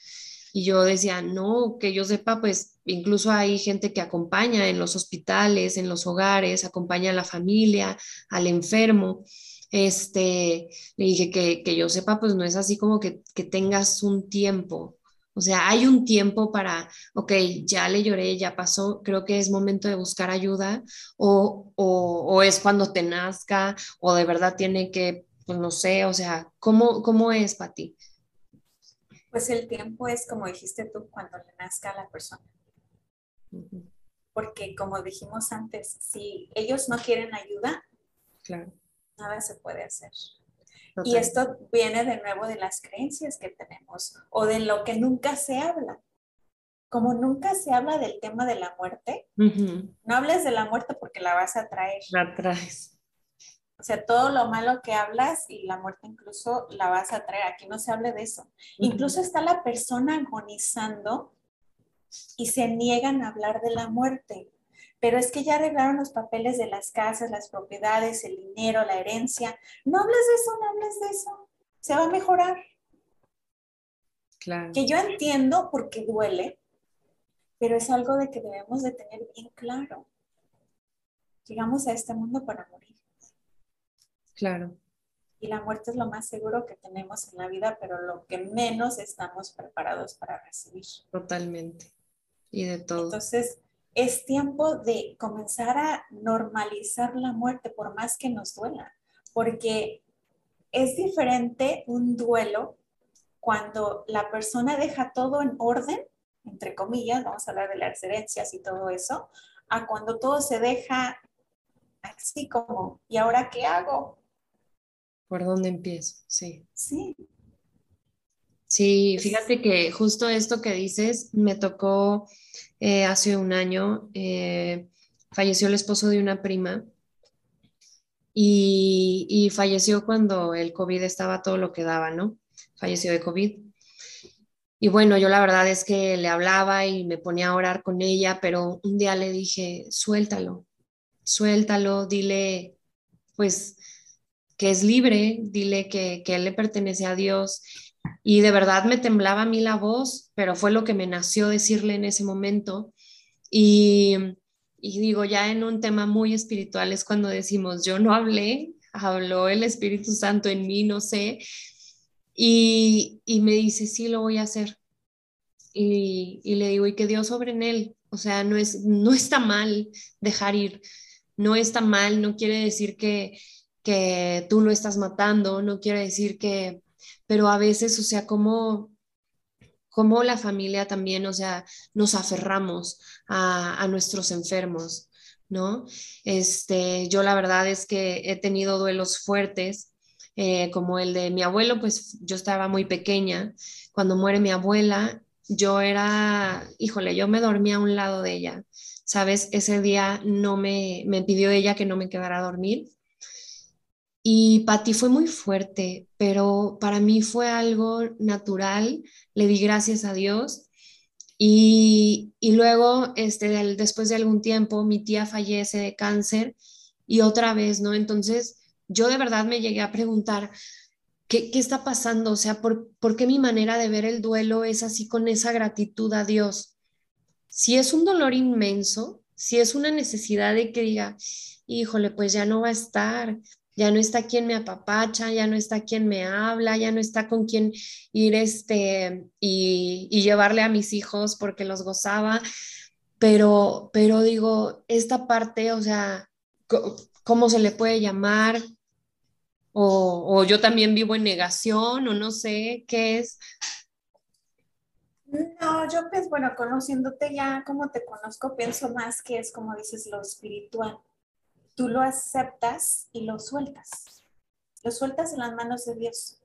Y yo decía, no, que yo sepa, pues incluso hay gente que acompaña en los hospitales, en los hogares, acompaña a la familia, al enfermo. este, le dije que, que yo sepa, pues no es así como que, que tengas un tiempo. O sea, hay un tiempo para, ok, ya le lloré, ya pasó, creo que es momento de buscar ayuda o, o, o es cuando te nazca o de verdad tiene que, pues no sé, o sea, ¿cómo, cómo es para ti? Pues el tiempo es como dijiste tú, cuando le nazca a la persona. Porque como dijimos antes, si ellos no quieren ayuda, Claro. nada se puede hacer. Total. Y esto viene de nuevo de las creencias que tenemos o de lo que nunca se habla. Como nunca se habla del tema de la muerte, no hables de la muerte porque la vas a traer. La traes. O sea, todo lo malo que hablas y la muerte incluso la vas a traer. Aquí no se hable de eso. Incluso está la persona agonizando y se niegan a hablar de la muerte. Pero es que ya arreglaron los papeles de las casas, las propiedades, el dinero, la herencia. No hables de eso, no hables de eso. Se va a mejorar. Claro. Que yo entiendo porque duele, pero es algo de que debemos de tener bien claro. Llegamos a este mundo para morir. Claro. Y la muerte es lo más seguro que tenemos en la vida, pero lo que menos estamos preparados para recibir. Totalmente. Y de todo. Entonces, es tiempo de comenzar a normalizar la muerte, por más que nos duela, porque es diferente un duelo cuando la persona deja todo en orden, entre comillas, vamos a hablar de las herencias y todo eso, a cuando todo se deja así como, ¿y ahora qué hago? ¿Por dónde empiezo? Sí. Sí, Sí, fíjate que justo esto que dices me tocó eh, hace un año. eh, falleció el esposo de una prima y, y falleció cuando el COVID estaba todo lo que daba, ¿no? Falleció de COVID. Y bueno, yo la verdad es que le hablaba y me ponía a orar con ella, pero un día le dije, suéltalo, suéltalo, dile, pues, que es libre, dile que, que él le pertenece a Dios. Y de verdad me temblaba a mí la voz, pero fue lo que me nació decirle en ese momento. Y, y digo, ya en un tema muy espiritual es cuando decimos, yo no hablé, habló el Espíritu Santo en mí, no sé. Y, y me dice, sí, lo voy a hacer. Y, y le digo, y que Dios sobre en él. O sea, no, es, no está mal dejar ir, no está mal, no quiere decir que, que tú lo estás matando, no quiere decir que, pero a veces, o sea, como, como la familia también, o sea, nos aferramos a, a nuestros enfermos, ¿no? Este, yo la verdad es que he tenido duelos fuertes, eh, como el de mi abuelo, pues yo estaba muy pequeña. Cuando muere mi abuela, yo era, híjole, yo me dormía a un lado de ella, ¿sabes? Ese día no me, me pidió ella que no me quedara a dormir. Y para ti fue muy fuerte, pero para mí fue algo natural. Le di gracias a Dios. Y, y luego, este, después de algún tiempo, mi tía fallece de cáncer y otra vez, ¿no? Entonces, yo de verdad me llegué a preguntar, ¿qué, qué está pasando? O sea, ¿por, ¿por qué mi manera de ver el duelo es así con esa gratitud a Dios? Si es un dolor inmenso, si es una necesidad de que diga, híjole, pues ya no va a estar, ya no está quien me apapacha, ya no está quien me habla, ya no está con quien ir este y, y llevarle a mis hijos porque los gozaba, pero, pero digo, esta parte, o sea, ¿cómo se le puede llamar? O, o yo también vivo en negación, o no sé qué es. No, yo pues bueno, conociéndote ya como te conozco, pienso más que es como dices lo espiritual. Tú lo aceptas y lo sueltas. Lo sueltas en las manos de Dios.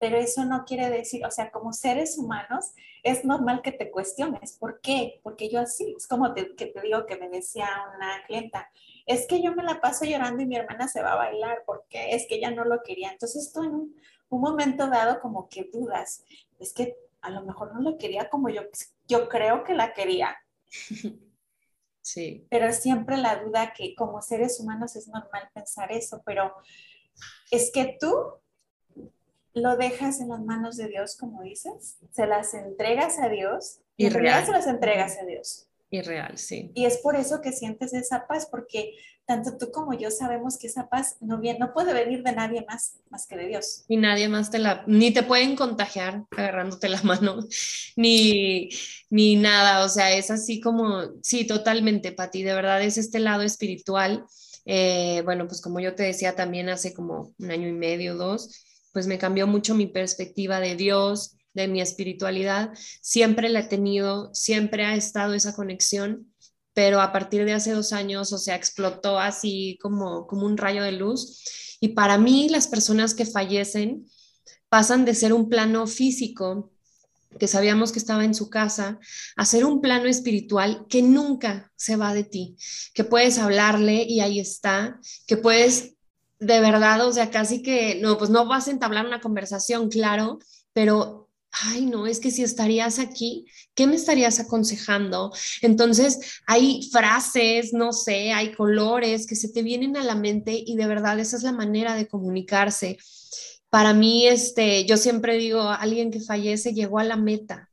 Pero eso no quiere decir, o sea, como seres humanos, es normal que te cuestiones. ¿Por qué? Porque yo así, es como que te digo que me decía una clienta, es que yo me la paso llorando y mi hermana se va a bailar porque es que ella no lo quería. Entonces tú en un, un momento dado como que dudas, es que a lo mejor no lo quería como yo, yo creo que la quería, Sí, pero siempre la duda que como seres humanos es normal pensar eso, pero es que tú lo dejas en las manos de Dios, como dices, se las entregas a Dios y en realidad real. se las entregas a Dios. Irreal, sí. Y es por eso que sientes esa paz, porque tanto tú como yo sabemos que esa paz no, viene, no puede venir de nadie más, más que de Dios. Y nadie más te la, ni te pueden contagiar agarrándote la mano, ni, ni nada, o sea, es así como, sí, totalmente, Pati, de verdad es este lado espiritual. Eh, bueno, pues como yo te decía también hace como un año y medio, dos, pues me cambió mucho mi perspectiva de Dios, de mi espiritualidad. Siempre la he tenido, siempre ha estado esa conexión, pero a partir de hace dos años, o sea, explotó así como, como un rayo de luz. Y para mí, las personas que fallecen pasan de ser un plano físico que sabíamos que estaba en su casa, a ser un plano espiritual que nunca se va de ti, que puedes hablarle y ahí está, que puedes de verdad, o sea, casi que, no, pues no vas a entablar una conversación, claro, pero, ay, no, es que si estarías aquí, ¿qué me estarías aconsejando? Entonces, hay frases, no sé, hay colores que se te vienen a la mente y de verdad esa es la manera de comunicarse. Para mí, este, yo siempre digo, alguien que fallece llegó a la meta.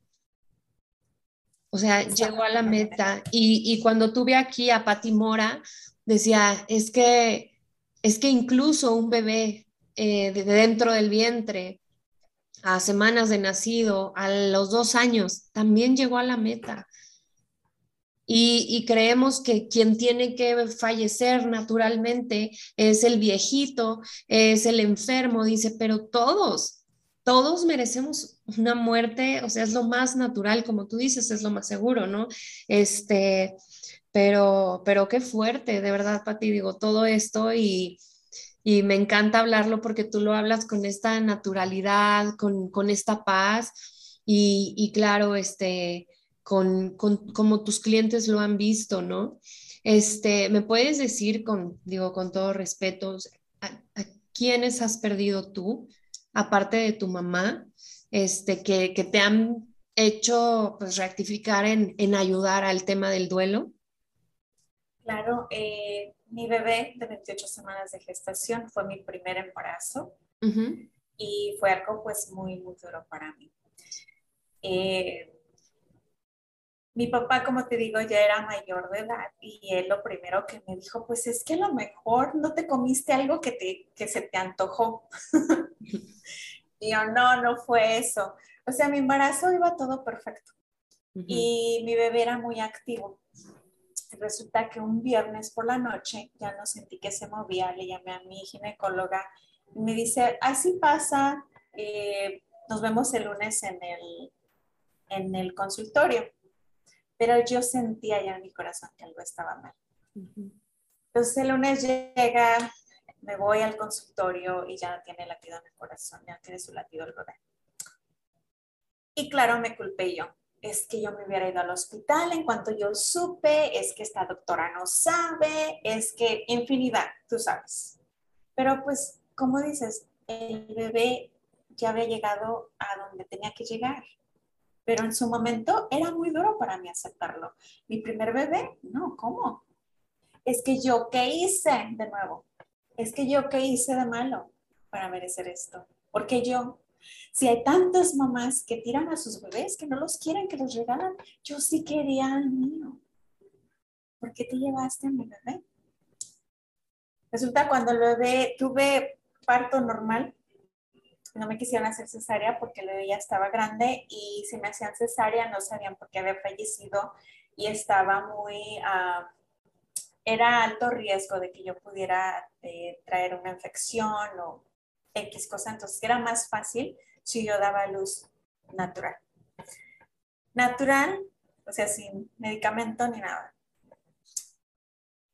O sea, llegó a la meta. Y, y cuando tuve aquí a Pati Mora, decía, es que es que incluso un bebé eh, de dentro del vientre, a semanas de nacido, a los dos años, también llegó a la meta. Y, creemos que quien tiene que fallecer naturalmente es el viejito, es el enfermo, dice, pero todos, todos merecemos una muerte, o sea, es lo más natural, como tú dices, es lo más seguro, ¿no? Este, pero, pero qué fuerte, de verdad, Pati, digo, todo esto y, y me encanta hablarlo porque tú lo hablas con esta naturalidad, con, con esta paz y, y claro, este, con, con, como tus clientes lo han visto, ¿no? Este, ¿me puedes decir con, digo, con todo respeto, a, a quiénes has perdido tú, aparte de tu mamá, este, que, que te han hecho pues rectificar en, en ayudar al tema del duelo? Claro, eh, mi bebé de 28 semanas de gestación fue mi primer embarazo y fue algo pues muy, muy duro para mí. Eh, mi papá, como te digo, ya era mayor de edad y él lo primero que me dijo, pues es que a lo mejor no te comiste algo que, te, que se te antojó. y yo, no, no fue eso. O sea, mi embarazo iba todo perfecto y mi bebé era muy activo resulta que un viernes por la noche ya no sentí que se movía, le llamé a mi ginecóloga y me dice, así pasa, eh, nos vemos el lunes en el, en el consultorio. Pero yo sentía ya en mi corazón que algo estaba mal. Entonces el lunes llega, me voy al consultorio y ya no tiene latido en el corazón, ya no tiene su latido el bebé. Y claro, me culpé yo es que yo me hubiera ido al hospital en cuanto yo supe, es que esta doctora no sabe, es que infinidad, tú sabes. Pero pues, como dices, el bebé ya había llegado a donde tenía que llegar. Pero en su momento era muy duro para mí aceptarlo. Mi primer bebé, no, ¿cómo? Es que yo qué hice de nuevo. Es que yo qué hice de malo para merecer esto. Porque yo, si hay tantas mamás que tiran a sus bebés, que no los quieren, que los regalan, yo sí quería al mío. ¿Por qué te llevaste a mi bebé? Resulta cuando el bebé tuve parto normal, no me quisieron hacer cesárea porque el bebé ya estaba grande y si me hacían cesárea no sabían por qué había fallecido y estaba muy, uh, era alto riesgo de que yo pudiera eh, traer una infección o X cosa, entonces era más fácil si yo daba luz natural. Natural, o sea, sin medicamento ni nada.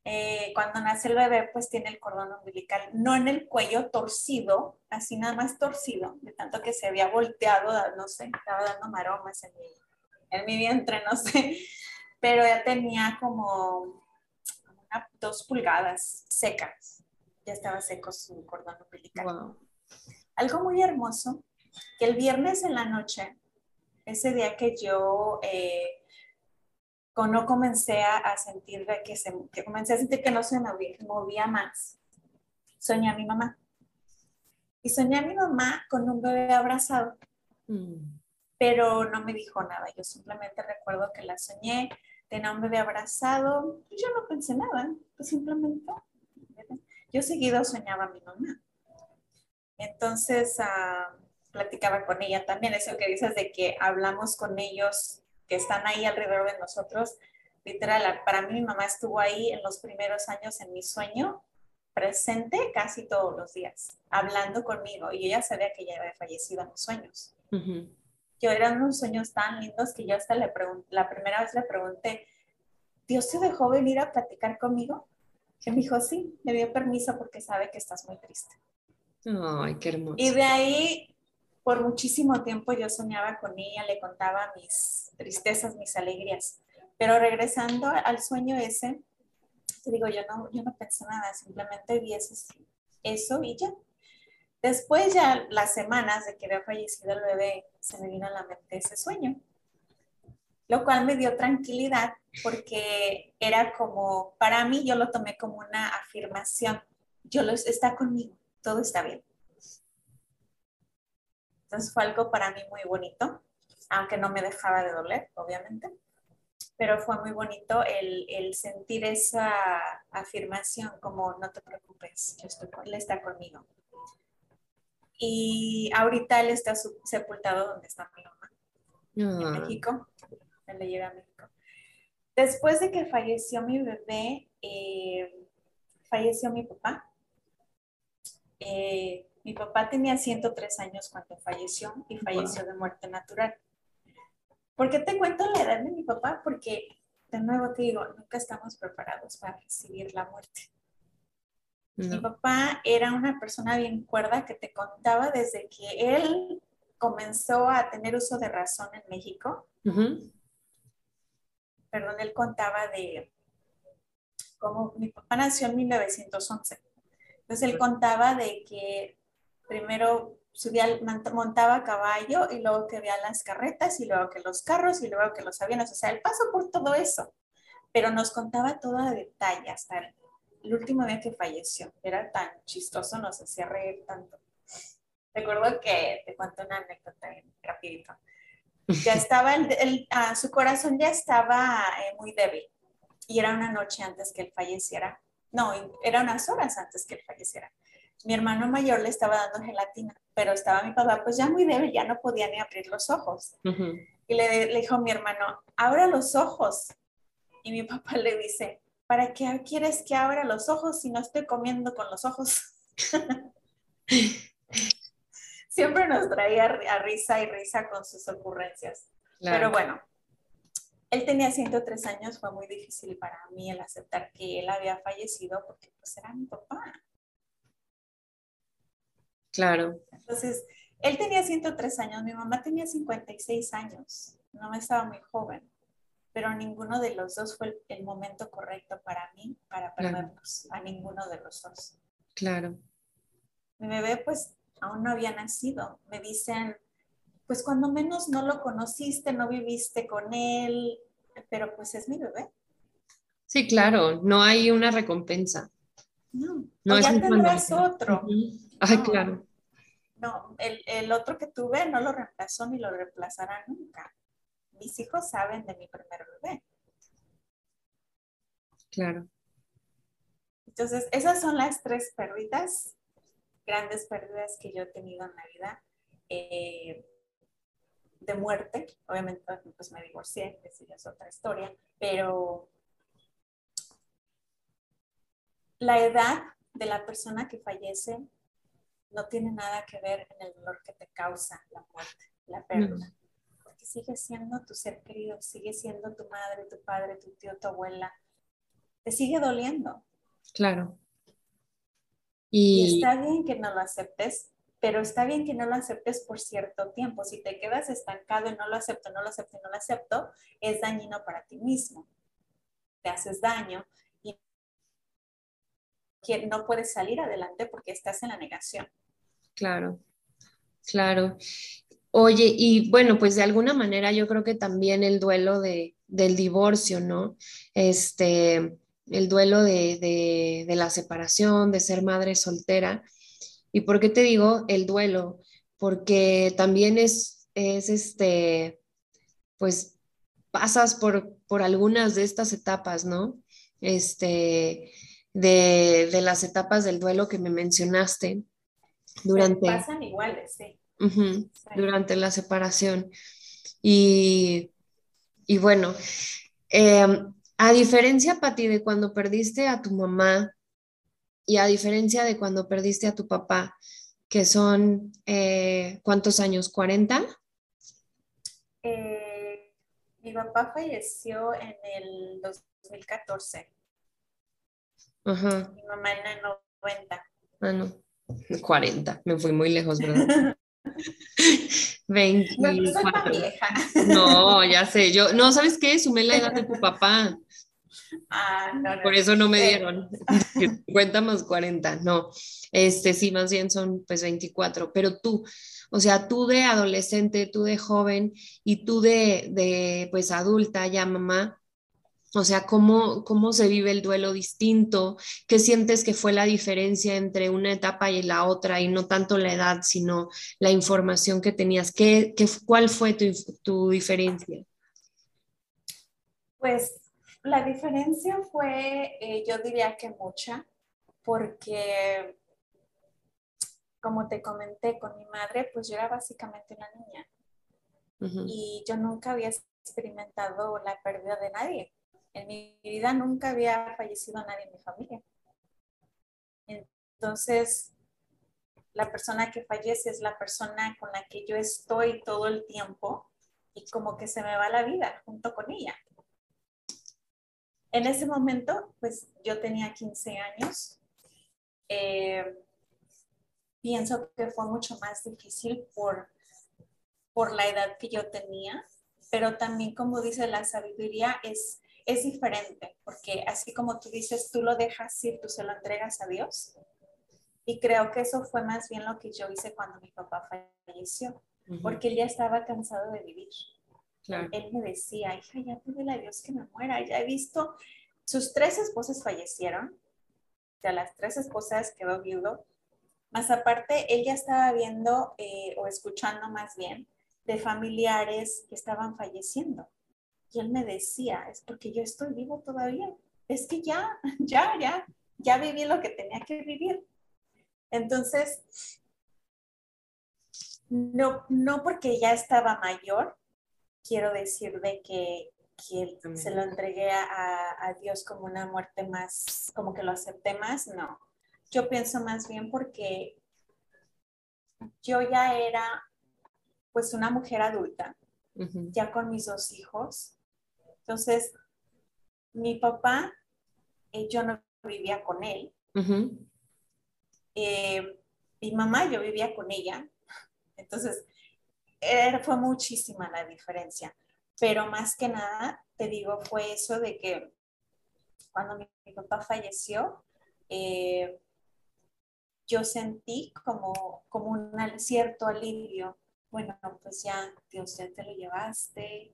Eh, cuando nace el bebé, pues tiene el cordón umbilical, no en el cuello torcido, así nada más torcido, de tanto que se había volteado, no sé, estaba dando maromas en mi, en mi vientre, no sé, pero ya tenía como dos pulgadas secas, ya estaba seco su cordón umbilical. Algo muy hermoso, que el viernes en la noche, ese día que yo eh, no comencé a, sentir que, se, que comencé a sentir que no se movía, movía más, soñé a mi mamá. Y soñé a mi mamá con un bebé abrazado. Pero no me dijo nada. Yo simplemente recuerdo que la soñé, tenía un bebé abrazado, yo no pensé nada, pues simplemente, yo seguido soñaba a mi mamá. Entonces, uh, platicaba con ella también, eso que dices de que hablamos con ellos que están ahí alrededor de nosotros. Literal, para mí mi mamá estuvo ahí en los primeros años en mi sueño, presente casi todos los días, hablando conmigo y ella sabía que ella había fallecido en los sueños. Yo eran unos sueños tan lindos que yo hasta le pregunté, la primera vez le pregunté, ¿Dios te dejó venir a platicar conmigo? Que me dijo, sí, me dio permiso porque sabe que estás muy triste. Ay, qué hermoso. Y de ahí por muchísimo tiempo yo soñaba con ella, le contaba mis tristezas, mis alegrías. Pero regresando al sueño ese, te digo, yo no, yo no pensé nada, simplemente vi eso, eso y ya. Después ya las semanas de que había fallecido el bebé, se me vino a la mente ese sueño, lo cual me dio tranquilidad porque era como, para mí yo lo tomé como una afirmación, yo lo, está conmigo, todo está bien. Entonces fue algo para mí muy bonito, aunque no me dejaba de doler, obviamente, pero fue muy bonito el, el sentir esa afirmación como no te preocupes, yo estoy, él está conmigo. Y ahorita él está sepultado donde está mi mamá, en ah. México, él le llega a México. Después de que falleció mi bebé, eh, falleció mi papá. Eh, mi papá tenía 103 años cuando falleció y falleció de muerte natural. ¿Por qué te cuento la edad de mi papá? Porque, de nuevo te digo, nunca estamos preparados para recibir la muerte. Mi papá era una persona bien cuerda que te contaba desde que él comenzó a tener uso de razón en México. Perdón, él contaba de cómo mi papá nació en 1911. Entonces él contaba de que primero subía, montaba caballo y luego que veía las carretas y luego que los carros y luego que los aviones, o sea, él pasó por todo eso, pero nos contaba todo a detalle hasta el, último día que falleció. Era tan chistoso, nos hacía reír tanto. Recuerdo que te cuento una anécdota rapidito. Ya estaba, su corazón ya estaba eh, muy débil y era una noche antes que él falleciera. No, era unas horas antes que él falleciera mi hermano mayor le estaba dando gelatina, pero estaba mi papá pues ya muy débil, ya no podía ni abrir los ojos. Y le, dijo a mi hermano, abra los ojos. Y mi papá le dice, ¿para qué quieres que abra los ojos si no estoy comiendo con los ojos? Siempre nos traía a risa y risa con sus ocurrencias. Pero bueno, él tenía 103 años, fue muy difícil para mí el aceptar que él había fallecido porque pues era mi papá. Claro. Entonces, él tenía 103 años, mi mamá tenía 56 años, no me estaba muy joven, pero ninguno de los dos fue el, momento correcto para mí, para perdernos, a ninguno de los dos. Claro. Mi bebé pues aún no había nacido, me dicen, pues cuando menos no lo conociste, no viviste con él, pero pues es mi bebé. Sí, claro, no hay una recompensa. No, no ya tendrás otro. Ay, claro. No, el, otro que tuve no lo reemplazó ni lo reemplazará nunca. Mis hijos saben de mi primer bebé. Claro. Entonces, esas son las tres pérdidas, grandes pérdidas que yo he tenido en la vida. Eh, de muerte, obviamente pues me divorcié, ya es otra historia, pero la edad de la persona que fallece no tiene nada que ver en el dolor que te causa la muerte, la pérdida. Porque sigue siendo tu ser querido, sigue siendo tu madre, tu padre, tu tío, tu abuela. Te sigue doliendo. Claro. Y, está bien que no lo aceptes, pero está bien que no lo aceptes por cierto tiempo. Si te quedas estancado y no lo acepto, no lo acepto, no lo acepto, es dañino para ti mismo. Te haces daño y no puedes salir adelante porque estás en la negación. Claro, claro. Oye, y bueno, pues de alguna manera yo creo que también el duelo de, del divorcio, ¿no? Este, el duelo de, de, la separación, de ser madre soltera. ¿Y por qué te digo el duelo? Porque también es, es este, pues pasas por, por algunas de estas etapas, ¿no? Este, de, de las etapas del duelo que me mencionaste durante... Pasan iguales, sí. durante la separación. Y, y bueno, em, a diferencia, Pati, de cuando perdiste a tu mamá y a diferencia de cuando perdiste a tu papá, que son, eh, ¿cuántos años? ¿40? Eh, mi papá falleció en el 2014. Ajá. Mi mamá en el 90. Ah, no. 40, me fui muy lejos, ¿verdad? 24. No, ya sé, yo, no, ¿sabes qué? Sumé la edad de tu papá. Ah, no, Por eso no me dieron 50 más 40, no. Este sí, más bien son pues 24, pero tú, o sea, tú de adolescente, tú de joven y tú de, de pues adulta, ya mamá, o sea, ¿cómo, ¿cómo se vive el duelo distinto? ¿Qué sientes que fue la diferencia entre una etapa y la otra? Y no tanto la edad, sino la información que tenías. ¿Qué, qué cuál fue tu, tu, diferencia? Pues la diferencia fue, eh, yo diría que mucha, porque como te comenté con mi madre, pues yo era básicamente una niña. Uh -huh. Y yo nunca había experimentado la pérdida de nadie en mi vida nunca había fallecido nadie en mi familia. Entonces, la persona que fallece es la persona con la que yo estoy todo el tiempo y como que se me va la vida junto con ella. En ese momento, pues yo tenía 15 años. Eh, pienso que fue mucho más difícil por, por la edad que yo tenía, pero también como dice la sabiduría es es diferente, porque así como tú dices, tú lo dejas ir, tú se lo entregas a Dios. Y creo que eso fue más bien lo que yo hice cuando mi papá falleció, uh -huh. porque él ya estaba cansado de vivir. Claro. Él me decía, hija, ya pídele a Dios que me muera. Ya he visto, sus tres esposas fallecieron, de las tres esposas quedó viudo, más aparte, él ya estaba viendo eh, o escuchando más bien de familiares que estaban falleciendo. Y él me decía, es porque yo estoy vivo todavía. Es que ya, ya, ya, ya viví lo que tenía que vivir. Entonces, no, no porque ya estaba mayor, quiero decir de que, que se lo entregué a, a, Dios como una muerte más, como que lo acepté más, no. Yo pienso más bien porque yo ya era pues una mujer adulta, uh -huh. ya con mis dos hijos, entonces, mi papá, eh, yo no vivía con él. Uh -huh. eh, mi mamá, yo vivía con ella. Entonces, era, fue muchísima la diferencia. Pero más que nada, te digo, fue eso de que cuando mi, mi papá falleció, eh, yo sentí como, como un cierto alivio. Bueno, pues ya, Dios, ya te lo llevaste,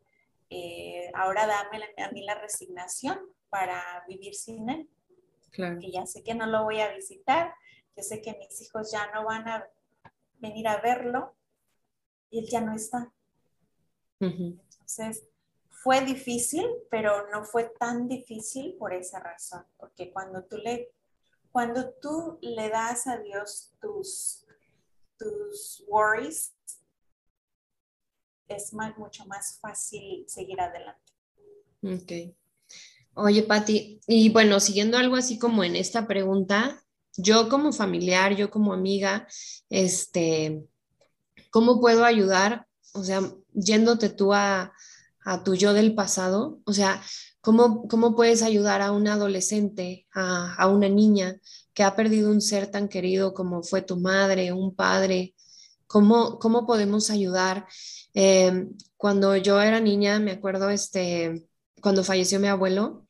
eh, ahora dame a mí la resignación para vivir sin él. Claro. Que ya sé que no lo voy a visitar, yo sé que mis hijos ya no van a venir a verlo y él ya no está. Uh -huh. Entonces, fue difícil, pero no fue tan difícil por esa razón, porque cuando tú le, cuando tú le das a Dios tus, tus worries, es más, mucho más fácil seguir adelante. Ok. Oye, Patti, y bueno, siguiendo algo así como en esta pregunta, yo como familiar, yo como amiga, este, ¿cómo puedo ayudar? O sea, yéndote tú a, a tu yo del pasado, o sea, ¿cómo, cómo puedes ayudar a un adolescente, a, a una niña que ha perdido un ser tan querido como fue tu madre, un padre? ¿Cómo, cómo podemos ayudar? Eh, cuando yo era niña, me acuerdo, este, cuando falleció mi abuelo,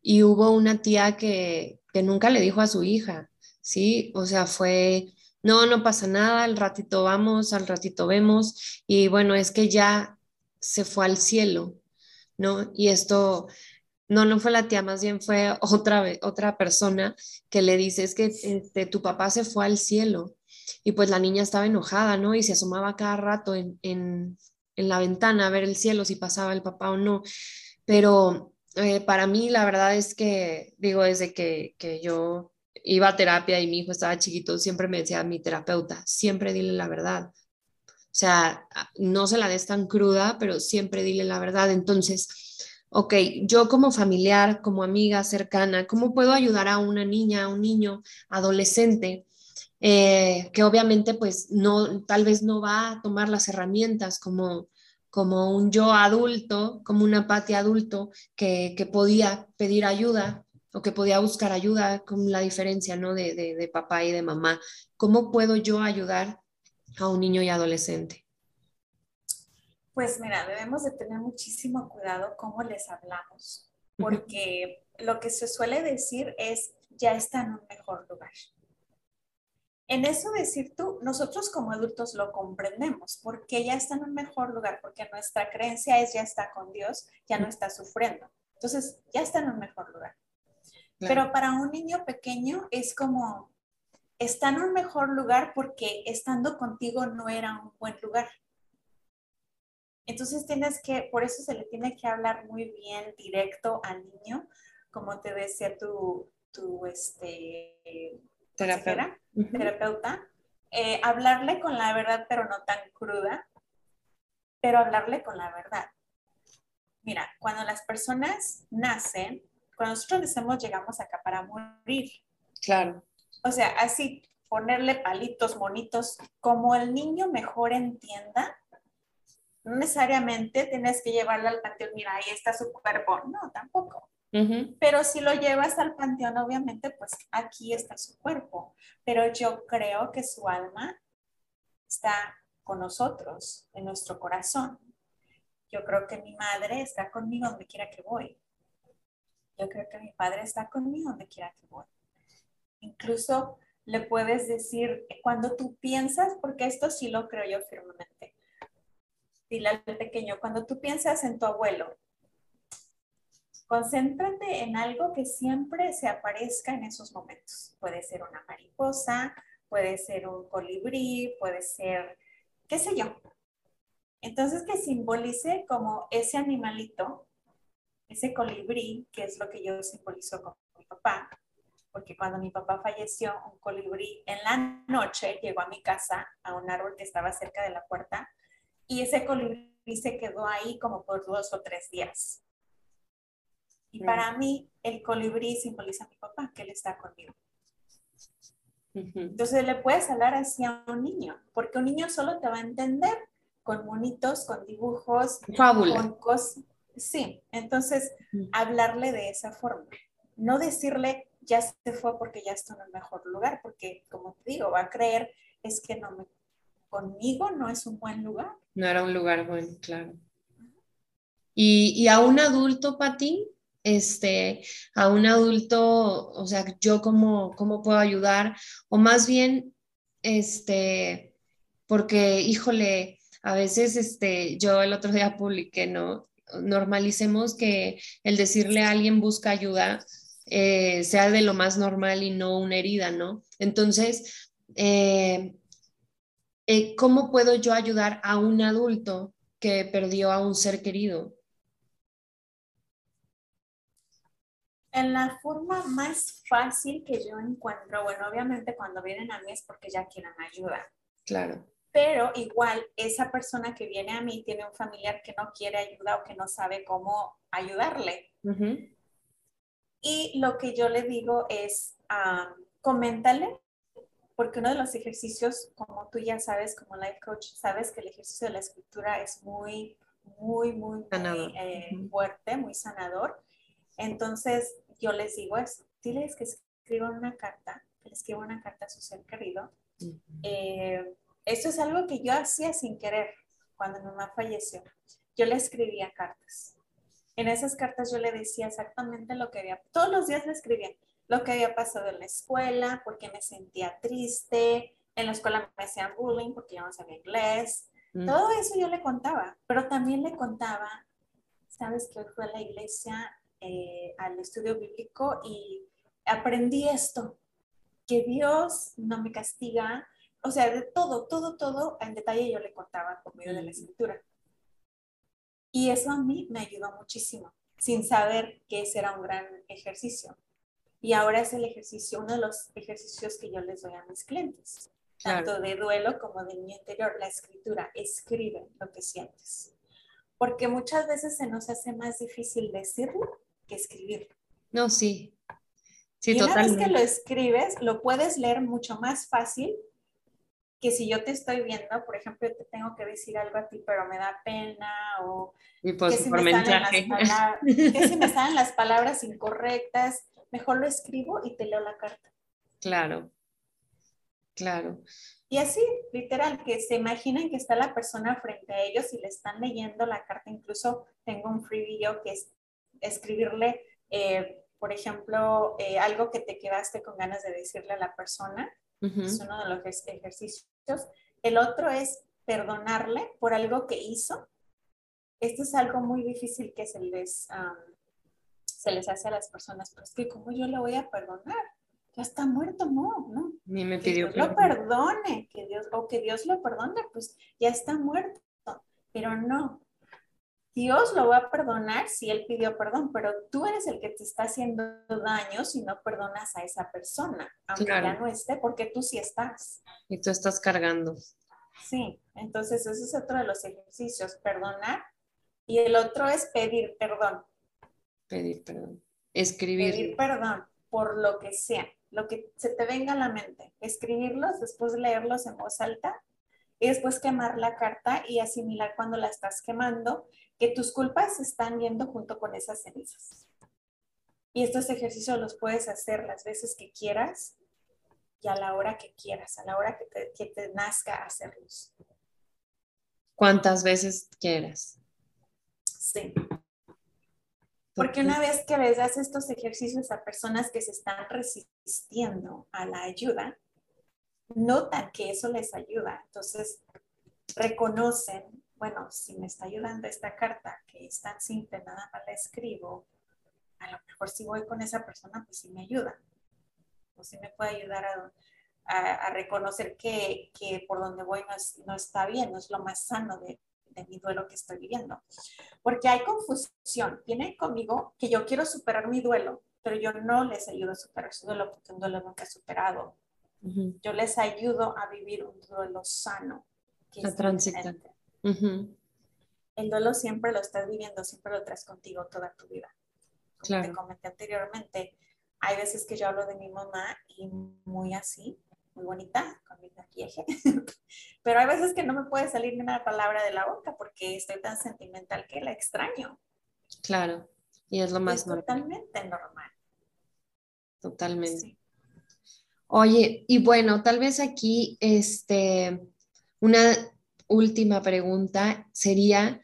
y hubo una tía que, que nunca le dijo a su hija, ¿sí? O sea, fue, no, no pasa nada, al ratito vamos, al ratito vemos, y bueno, es que ya se fue al cielo, ¿no? Y esto, no, no fue la tía, más bien fue otra, otra persona que le dice, es que este, tu papá se fue al cielo. Y pues la niña estaba enojada, ¿no? Y se asomaba cada rato en, en, en la ventana a ver el cielo, si pasaba el papá o no. pero eh, para mí la verdad es que, digo, desde que, que yo iba a terapia y mi hijo estaba chiquito, siempre me decía mi terapeuta, siempre dile la verdad. O sea, no se la des tan cruda, pero siempre dile la verdad. Entonces, ok, yo como familiar, como amiga cercana, ¿cómo puedo ayudar a una niña, a un niño, adolescente, eh, que obviamente pues no, tal vez no va a tomar las herramientas como, como un yo adulto, como una Patti adulto que, que podía pedir ayuda o que podía buscar ayuda, con la diferencia, ¿no? De, de, de, papá y de mamá. ¿Cómo puedo yo ayudar a un niño y adolescente? Pues mira, debemos de tener muchísimo cuidado cómo les hablamos, porque lo que se suele decir es, ya está en un mejor lugar. En eso decir tú, nosotros como adultos lo comprendemos, porque ya está en un mejor lugar, porque nuestra creencia es ya está con Dios, ya no está sufriendo. Entonces, ya está en un mejor lugar. Claro. Pero para un niño pequeño es como, está en un mejor lugar porque estando contigo no era un buen lugar. Entonces tienes que, por eso se le tiene que hablar muy bien directo al niño, como te decía tu, tu este, terapeuta, uh -huh. terapeuta eh, hablarle con la verdad, pero no tan cruda, pero hablarle con la verdad. Mira, cuando las personas nacen, cuando nosotros nacemos llegamos acá para morir. Claro. O sea, así ponerle palitos, monitos, como el niño mejor entienda, no necesariamente tienes que llevarle al panteón, mira, ahí está su cuerpo. No, tampoco. Uh -huh. Pero si lo llevas al panteón, obviamente, pues aquí está su cuerpo. Pero yo creo que su alma está con nosotros, en nuestro corazón. Yo creo que mi madre está conmigo donde quiera que voy. Yo creo que mi padre está conmigo donde quiera que voy. Incluso le puedes decir, cuando tú piensas, porque esto sí lo creo yo firmemente, dile al pequeño, cuando tú piensas en tu abuelo, concéntrate en algo que siempre se aparezca en esos momentos. Puede ser una mariposa, puede ser un colibrí, puede ser, qué sé yo. Entonces que simbolice como ese animalito, ese colibrí, que es lo que yo simbolizo con mi papá, porque cuando mi papá falleció, un colibrí en la noche llegó a mi casa, a un árbol que estaba cerca de la puerta, y ese colibrí se quedó ahí como por dos o tres días. Y mm. para mí, el colibrí simboliza a mi papá, que él está conmigo. Entonces le puedes hablar así a un niño, porque un niño solo te va a entender con monitos, con dibujos, Fábula. con cosas. Sí, entonces hablarle de esa forma. No decirle, ya se fue porque ya está en el mejor lugar, porque como te digo, va a creer, es que no me, conmigo no es un buen lugar. No era un lugar bueno, claro. Y, y a un adulto, Pati, este, a un adulto, o sea, yo cómo, cómo puedo ayudar, o más bien, este, porque, híjole, a veces, este, yo el otro día publiqué, ¿no? Normalicemos que el decirle a alguien busca ayuda eh, sea de lo más normal y no una herida, ¿no? Entonces, eh, eh, ¿cómo puedo yo ayudar a un adulto que perdió a un ser querido? En la forma más fácil que yo encuentro, bueno, obviamente cuando vienen a mí es porque ya quieren ayuda. Claro. Pero igual esa persona que viene a mí tiene un familiar que no quiere ayuda o que no sabe cómo ayudarle. Uh -huh. Y lo que yo le digo es, um, coméntale, porque uno de los ejercicios, como tú ya sabes, como life coach, sabes que el ejercicio de la escritura es muy, muy, muy, muy eh, uh -huh. fuerte, muy sanador. Entonces, yo les digo eso, diles que escriban una carta, que le escriban una carta a su ser querido. Uh -huh. eh, eso es algo que yo hacía sin querer cuando mi mamá falleció. Yo le escribía cartas. En esas cartas yo le decía exactamente lo que había, todos los días le escribía lo que había pasado en la escuela, porque me sentía triste, en la escuela me hacían bullying porque yo no sabía inglés. Mm. Todo eso yo le contaba, pero también le contaba, sabes que hoy fue a la iglesia, eh, al estudio bíblico y aprendí esto, que Dios no me castiga, o sea, de todo, todo, todo en detalle yo le contaba por medio de la escritura. Y eso a mí me ayudó muchísimo. sin saber que ese era un gran ejercicio. Y ahora es el ejercicio, uno de los ejercicios que yo les doy a mis clientes, tanto de duelo como de mi interior, la escritura. Escribe lo que sientes. Porque muchas veces se nos hace más difícil decirlo que escribirlo. No, sí. Sí, y una vez que lo escribes, lo puedes leer mucho más fácil que si yo te estoy viendo, por ejemplo, te tengo que decir algo a ti, pero me da pena, o pues, que, si me que si me salen las palabras incorrectas, mejor lo escribo y te leo la carta. Claro, claro. Y así, literal, que se imaginen que está la persona frente a ellos y le están leyendo la carta. Incluso tengo un free video que es escribirle, eh, por ejemplo, eh, algo que te quedaste con ganas de decirle a la persona es uno de los ejercicios. El otro es perdonarle por algo que hizo. Esto es algo muy difícil que se les, se les hace a las personas, pero es que ¿cómo yo le voy a perdonar? Ya está muerto, no, no. Ni me pidió que Dios lo perdone, que Dios, o que Dios lo perdone, pues ya está muerto. Pero no, Dios lo va a perdonar si él pidió perdón, pero tú eres el que te está haciendo daño si no perdonas a esa persona, aunque ya no esté, porque tú sí estás. Y tú estás cargando. Sí, entonces ese es otro de los ejercicios, perdonar. Y el otro es pedir perdón. Pedir perdón. Escribir. Pedir perdón por lo que sea, lo que se te venga a la mente. Escribirlos, después leerlos en voz alta y después quemar la carta y asimilar cuando la estás quemando que tus culpas se están yendo junto con esas cenizas. Y estos ejercicios los puedes hacer las veces que quieras y a la hora que quieras, a la hora que te, que te nazca hacerlos. ¿Cuántas veces quieras? Sí. Porque una vez que les das estos ejercicios a personas que se están resistiendo a la ayuda, notan que eso les ayuda. Entonces, reconocen bueno, si me está ayudando esta carta, que es tan simple, nada más la escribo, a lo mejor si voy con esa persona, pues sí me ayuda. O sí me puede ayudar a, reconocer que, por donde voy no, está bien, no es lo más sano de, mi duelo que estoy viviendo. Porque hay confusión. Vienen conmigo que yo quiero superar mi duelo, pero yo no les ayudo a superar su duelo porque un duelo nunca he superado. Yo les ayudo a vivir un duelo sano. Que la transitar. El duelo siempre lo estás viviendo, siempre lo traes contigo toda tu vida. Como te comenté anteriormente, hay veces que yo hablo de mi mamá y muy así, muy bonita, con mi maquillaje, pero hay veces que no me puede salir ni una palabra de la boca porque estoy tan sentimental que la extraño. Claro, y es lo más es Totalmente normal. Totalmente. Oye, y bueno, tal vez aquí, este, una última pregunta sería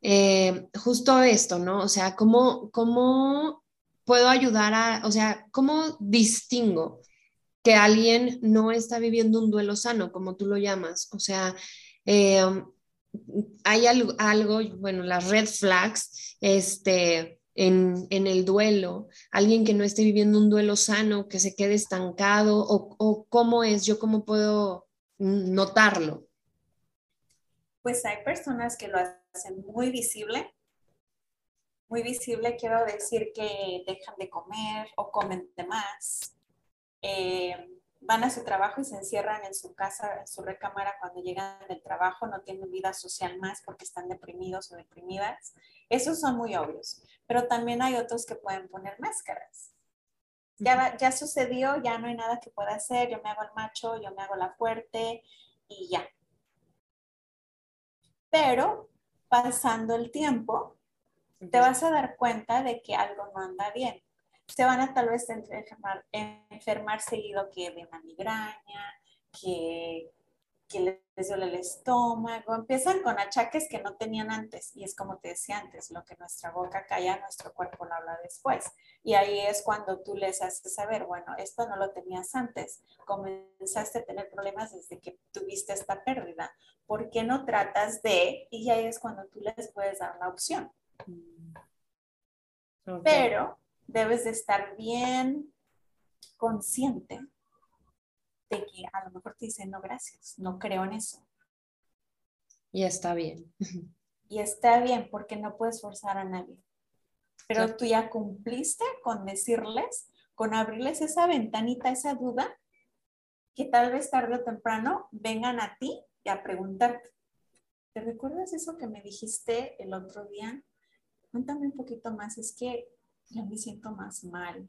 eh, justo esto, ¿no? O sea, ¿cómo, ¿cómo puedo ayudar a, o sea, cómo distingo que alguien no está viviendo un duelo sano, como tú lo llamas? O sea, eh, hay algo, algo, bueno, las red flags, este, en, en, el duelo, alguien que no esté viviendo un duelo sano, que se quede estancado, o, o cómo es, yo cómo puedo notarlo pues hay personas que lo hacen muy visible. Muy visible quiero decir que dejan de comer o comen de más. Eh, van a su trabajo y se encierran en su casa, en su recámara cuando llegan del trabajo, no tienen vida social más porque están deprimidos o deprimidas. Esos son muy obvios, pero también hay otros que pueden poner máscaras. Ya, ya sucedió, ya no hay nada que pueda hacer, yo me hago el macho, yo me hago la fuerte y ya, pero pasando el tiempo, te vas a dar cuenta de que algo no anda bien. Se van a tal vez enfermar, enfermar seguido que de una migraña, que que les duele el estómago, empiezan con achaques que no tenían antes y es como te decía antes, lo que nuestra boca calla, nuestro cuerpo lo habla después. Y ahí es cuando tú les haces saber, bueno, esto no lo tenías antes, comenzaste a tener problemas desde que tuviste esta pérdida, ¿por qué no tratas de? Y ahí es cuando tú les puedes dar la opción. Pero debes de estar bien consciente de que a lo mejor te dicen, no, gracias, no creo en eso. Y está bien. Y está bien porque no puedes forzar a nadie. pero tú ya cumpliste con decirles, con abrirles esa ventanita, esa duda, que tal vez tarde o temprano vengan a ti y a preguntarte, ¿te recuerdas eso que me dijiste el otro día? Cuéntame un poquito más, es que ya me siento más mal.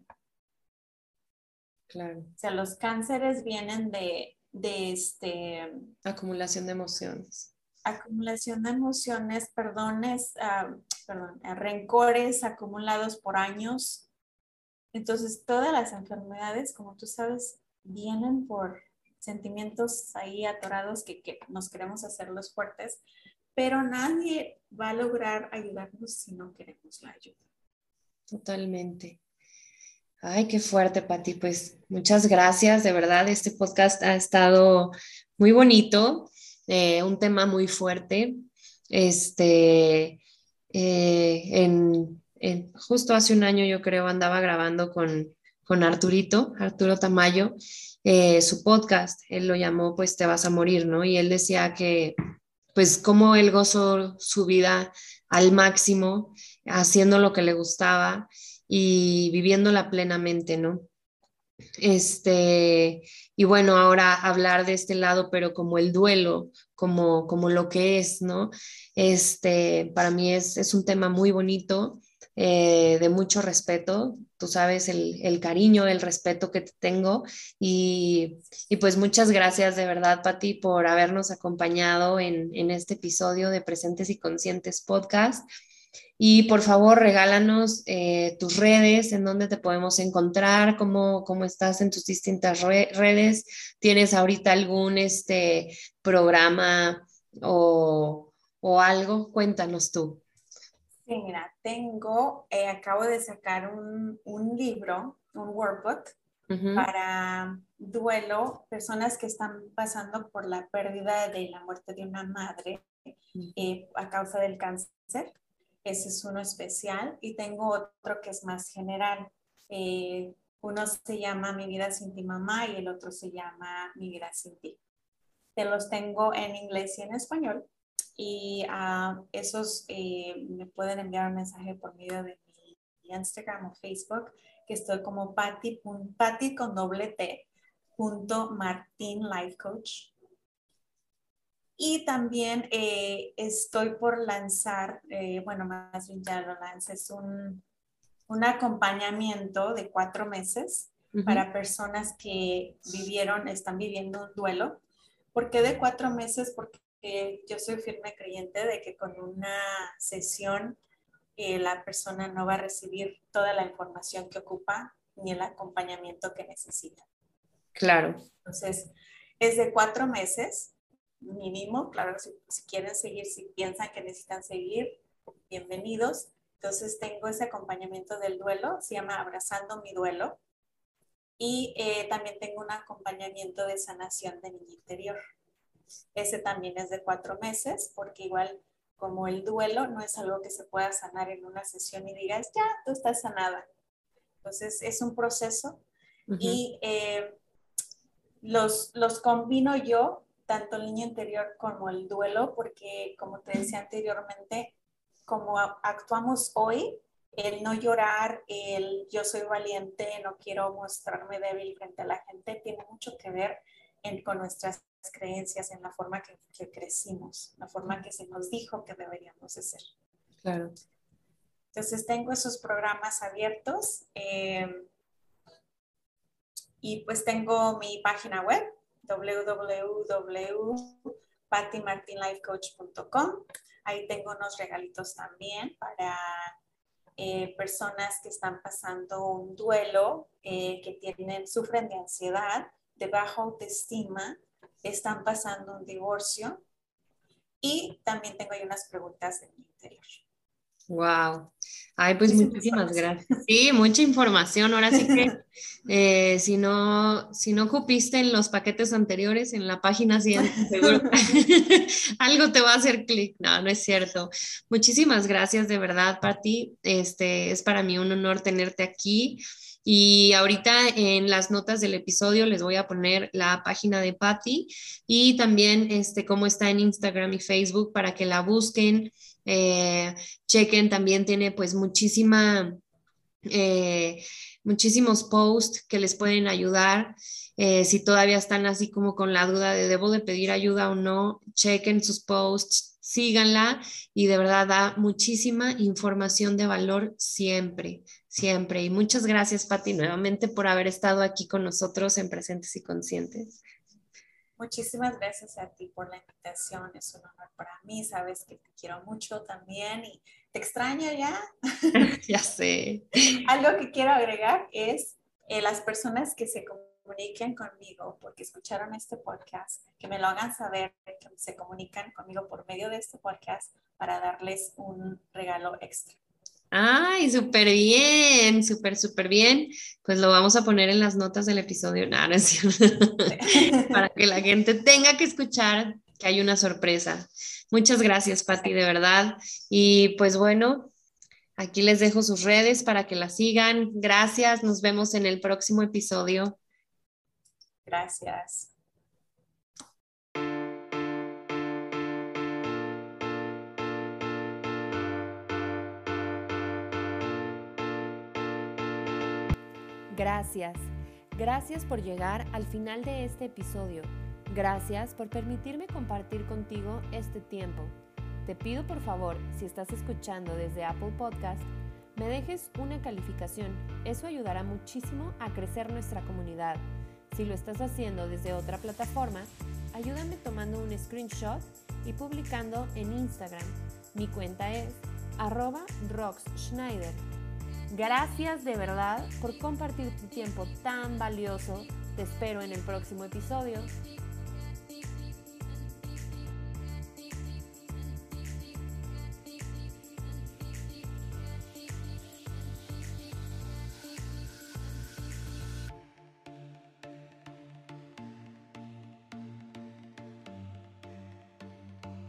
Claro. O sea, los cánceres vienen de, de este... Acumulación de emociones. Acumulación de emociones, perdones, uh, perdón, rencores acumulados por años. Entonces, todas las enfermedades, como tú sabes, vienen por sentimientos ahí atorados que, que nos queremos hacerlos fuertes, pero nadie va a lograr ayudarnos si no queremos la ayuda. Totalmente. Ay, qué fuerte, Pati. Pues muchas gracias. De verdad, este podcast ha estado muy bonito, eh, un tema muy fuerte. Este, eh, en, justo hace un año, yo creo, andaba grabando con, con Arturito, Arturo Tamayo, eh, su podcast. Él lo llamó, pues te vas a morir, ¿no? Y él decía que, pues, cómo él gozó su vida al máximo, haciendo lo que le gustaba y viviéndola plenamente, ¿no? Este, y bueno, ahora hablar de este lado, pero como el duelo, como, como lo que es, ¿no? Este, para mí es, es un tema muy bonito, eh, de mucho respeto, tú sabes el, el, cariño, el respeto que te tengo y, y, pues muchas gracias de verdad, Pati, por habernos acompañado en, en este episodio de Presentes y Conscientes Podcast. Y por favor, regálanos eh, tus redes, en dónde te podemos encontrar, cómo, cómo estás en tus distintas redes. ¿Tienes ahorita algún este, programa o, o algo? Cuéntanos tú. Sí, mira, tengo, eh, acabo de sacar un, un, libro, un workbook para duelo, personas que están pasando por la pérdida de la muerte de una madre eh, a causa del cáncer. Ese es uno especial y tengo otro que es más general. Eh, uno se llama Mi vida sin ti mamá y el otro se llama Mi vida sin ti. Te los tengo en inglés y en español y uh, esos eh, me pueden enviar un mensaje por medio de mi Instagram o Facebook que estoy como Patty, Patty con doble T punto Martín Life Coach y también eh, estoy por lanzar, eh, bueno, más bien ya lo lancé, es un, un acompañamiento de cuatro meses para personas que vivieron, están viviendo un duelo. ¿Por qué de cuatro meses? Porque yo soy firme creyente de que con una sesión eh, la persona no va a recibir toda la información que ocupa ni el acompañamiento que necesita. Claro. Entonces, es de cuatro meses mínimo, claro, si, si, quieren seguir, si piensan que necesitan seguir, bienvenidos. Entonces tengo ese acompañamiento del duelo, se llama Abrazando mi duelo. Y eh, también tengo un acompañamiento de sanación de niño interior. Ese también es de cuatro meses, porque igual como el duelo no es algo que se pueda sanar en una sesión y digas, ya, tú estás sanada. Entonces es un proceso y eh, los, los combino yo tanto el niño interior como el duelo, porque como te decía anteriormente, como actuamos hoy, el no llorar, el yo soy valiente, no quiero mostrarme débil frente a la gente, tiene mucho que ver con nuestras creencias, en la forma que, crecimos, la forma que se nos dijo que deberíamos de ser. Claro. Entonces tengo esos programas abiertos eh, y pues tengo mi página web, www.pattymartinlifecoach.com. Ahí tengo unos regalitos también para eh, personas que están pasando un duelo, eh, que tienen, sufren de ansiedad, de baja autoestima, están pasando un divorcio. Y también tengo ahí unas preguntas de mi interior. Wow. Ay, pues muchísimas gracias. Sí, mucha información. Ahora sí que eh, si no, si no cupiste en los paquetes anteriores, en la página siguiente, seguro algo te va a hacer clic. No, no es cierto. Muchísimas gracias de verdad, Patti. Este es para mí un honor tenerte aquí. Y ahorita en las notas del episodio les voy a poner la página de Patty y también este, cómo está en Instagram y Facebook para que la busquen, eh, chequen. También tiene pues muchísima, eh, muchísimos posts que les pueden ayudar. Eh, si todavía están así como con la duda de debo de pedir ayuda o no, chequen sus posts, síganla y de verdad da muchísima información de valor siempre, siempre. Y muchas gracias, Patti, nuevamente por haber estado aquí con nosotros en Presentes y Conscientes. Muchísimas gracias a ti por la invitación, es un honor para mí, sabes que te quiero mucho también y te extraño ya. ya sé. Algo que quiero agregar es eh, las personas que se comuniquen conmigo porque escucharon este podcast, que me lo hagan saber, que se comunican conmigo por medio de este podcast para darles un regalo extra. Ay, súper bien, súper, súper bien. Pues lo vamos a poner en las notas del episodio, para que la gente tenga que escuchar que hay una sorpresa. Muchas gracias, Patti, de verdad. Y pues bueno, aquí les dejo sus redes para que la sigan. Gracias, nos vemos en el próximo episodio. Gracias. Gracias. Gracias por llegar al final de este episodio. Gracias por permitirme compartir contigo este tiempo. Te pido por favor, si estás escuchando desde Apple Podcast, me dejes una calificación. Eso ayudará muchísimo a crecer nuestra comunidad. Si lo estás haciendo desde otra plataforma, ayúdame tomando un screenshot y publicando en Instagram. Mi cuenta es arroba roxschneider. Gracias de verdad por compartir tu tiempo tan valioso. Te espero en el próximo episodio.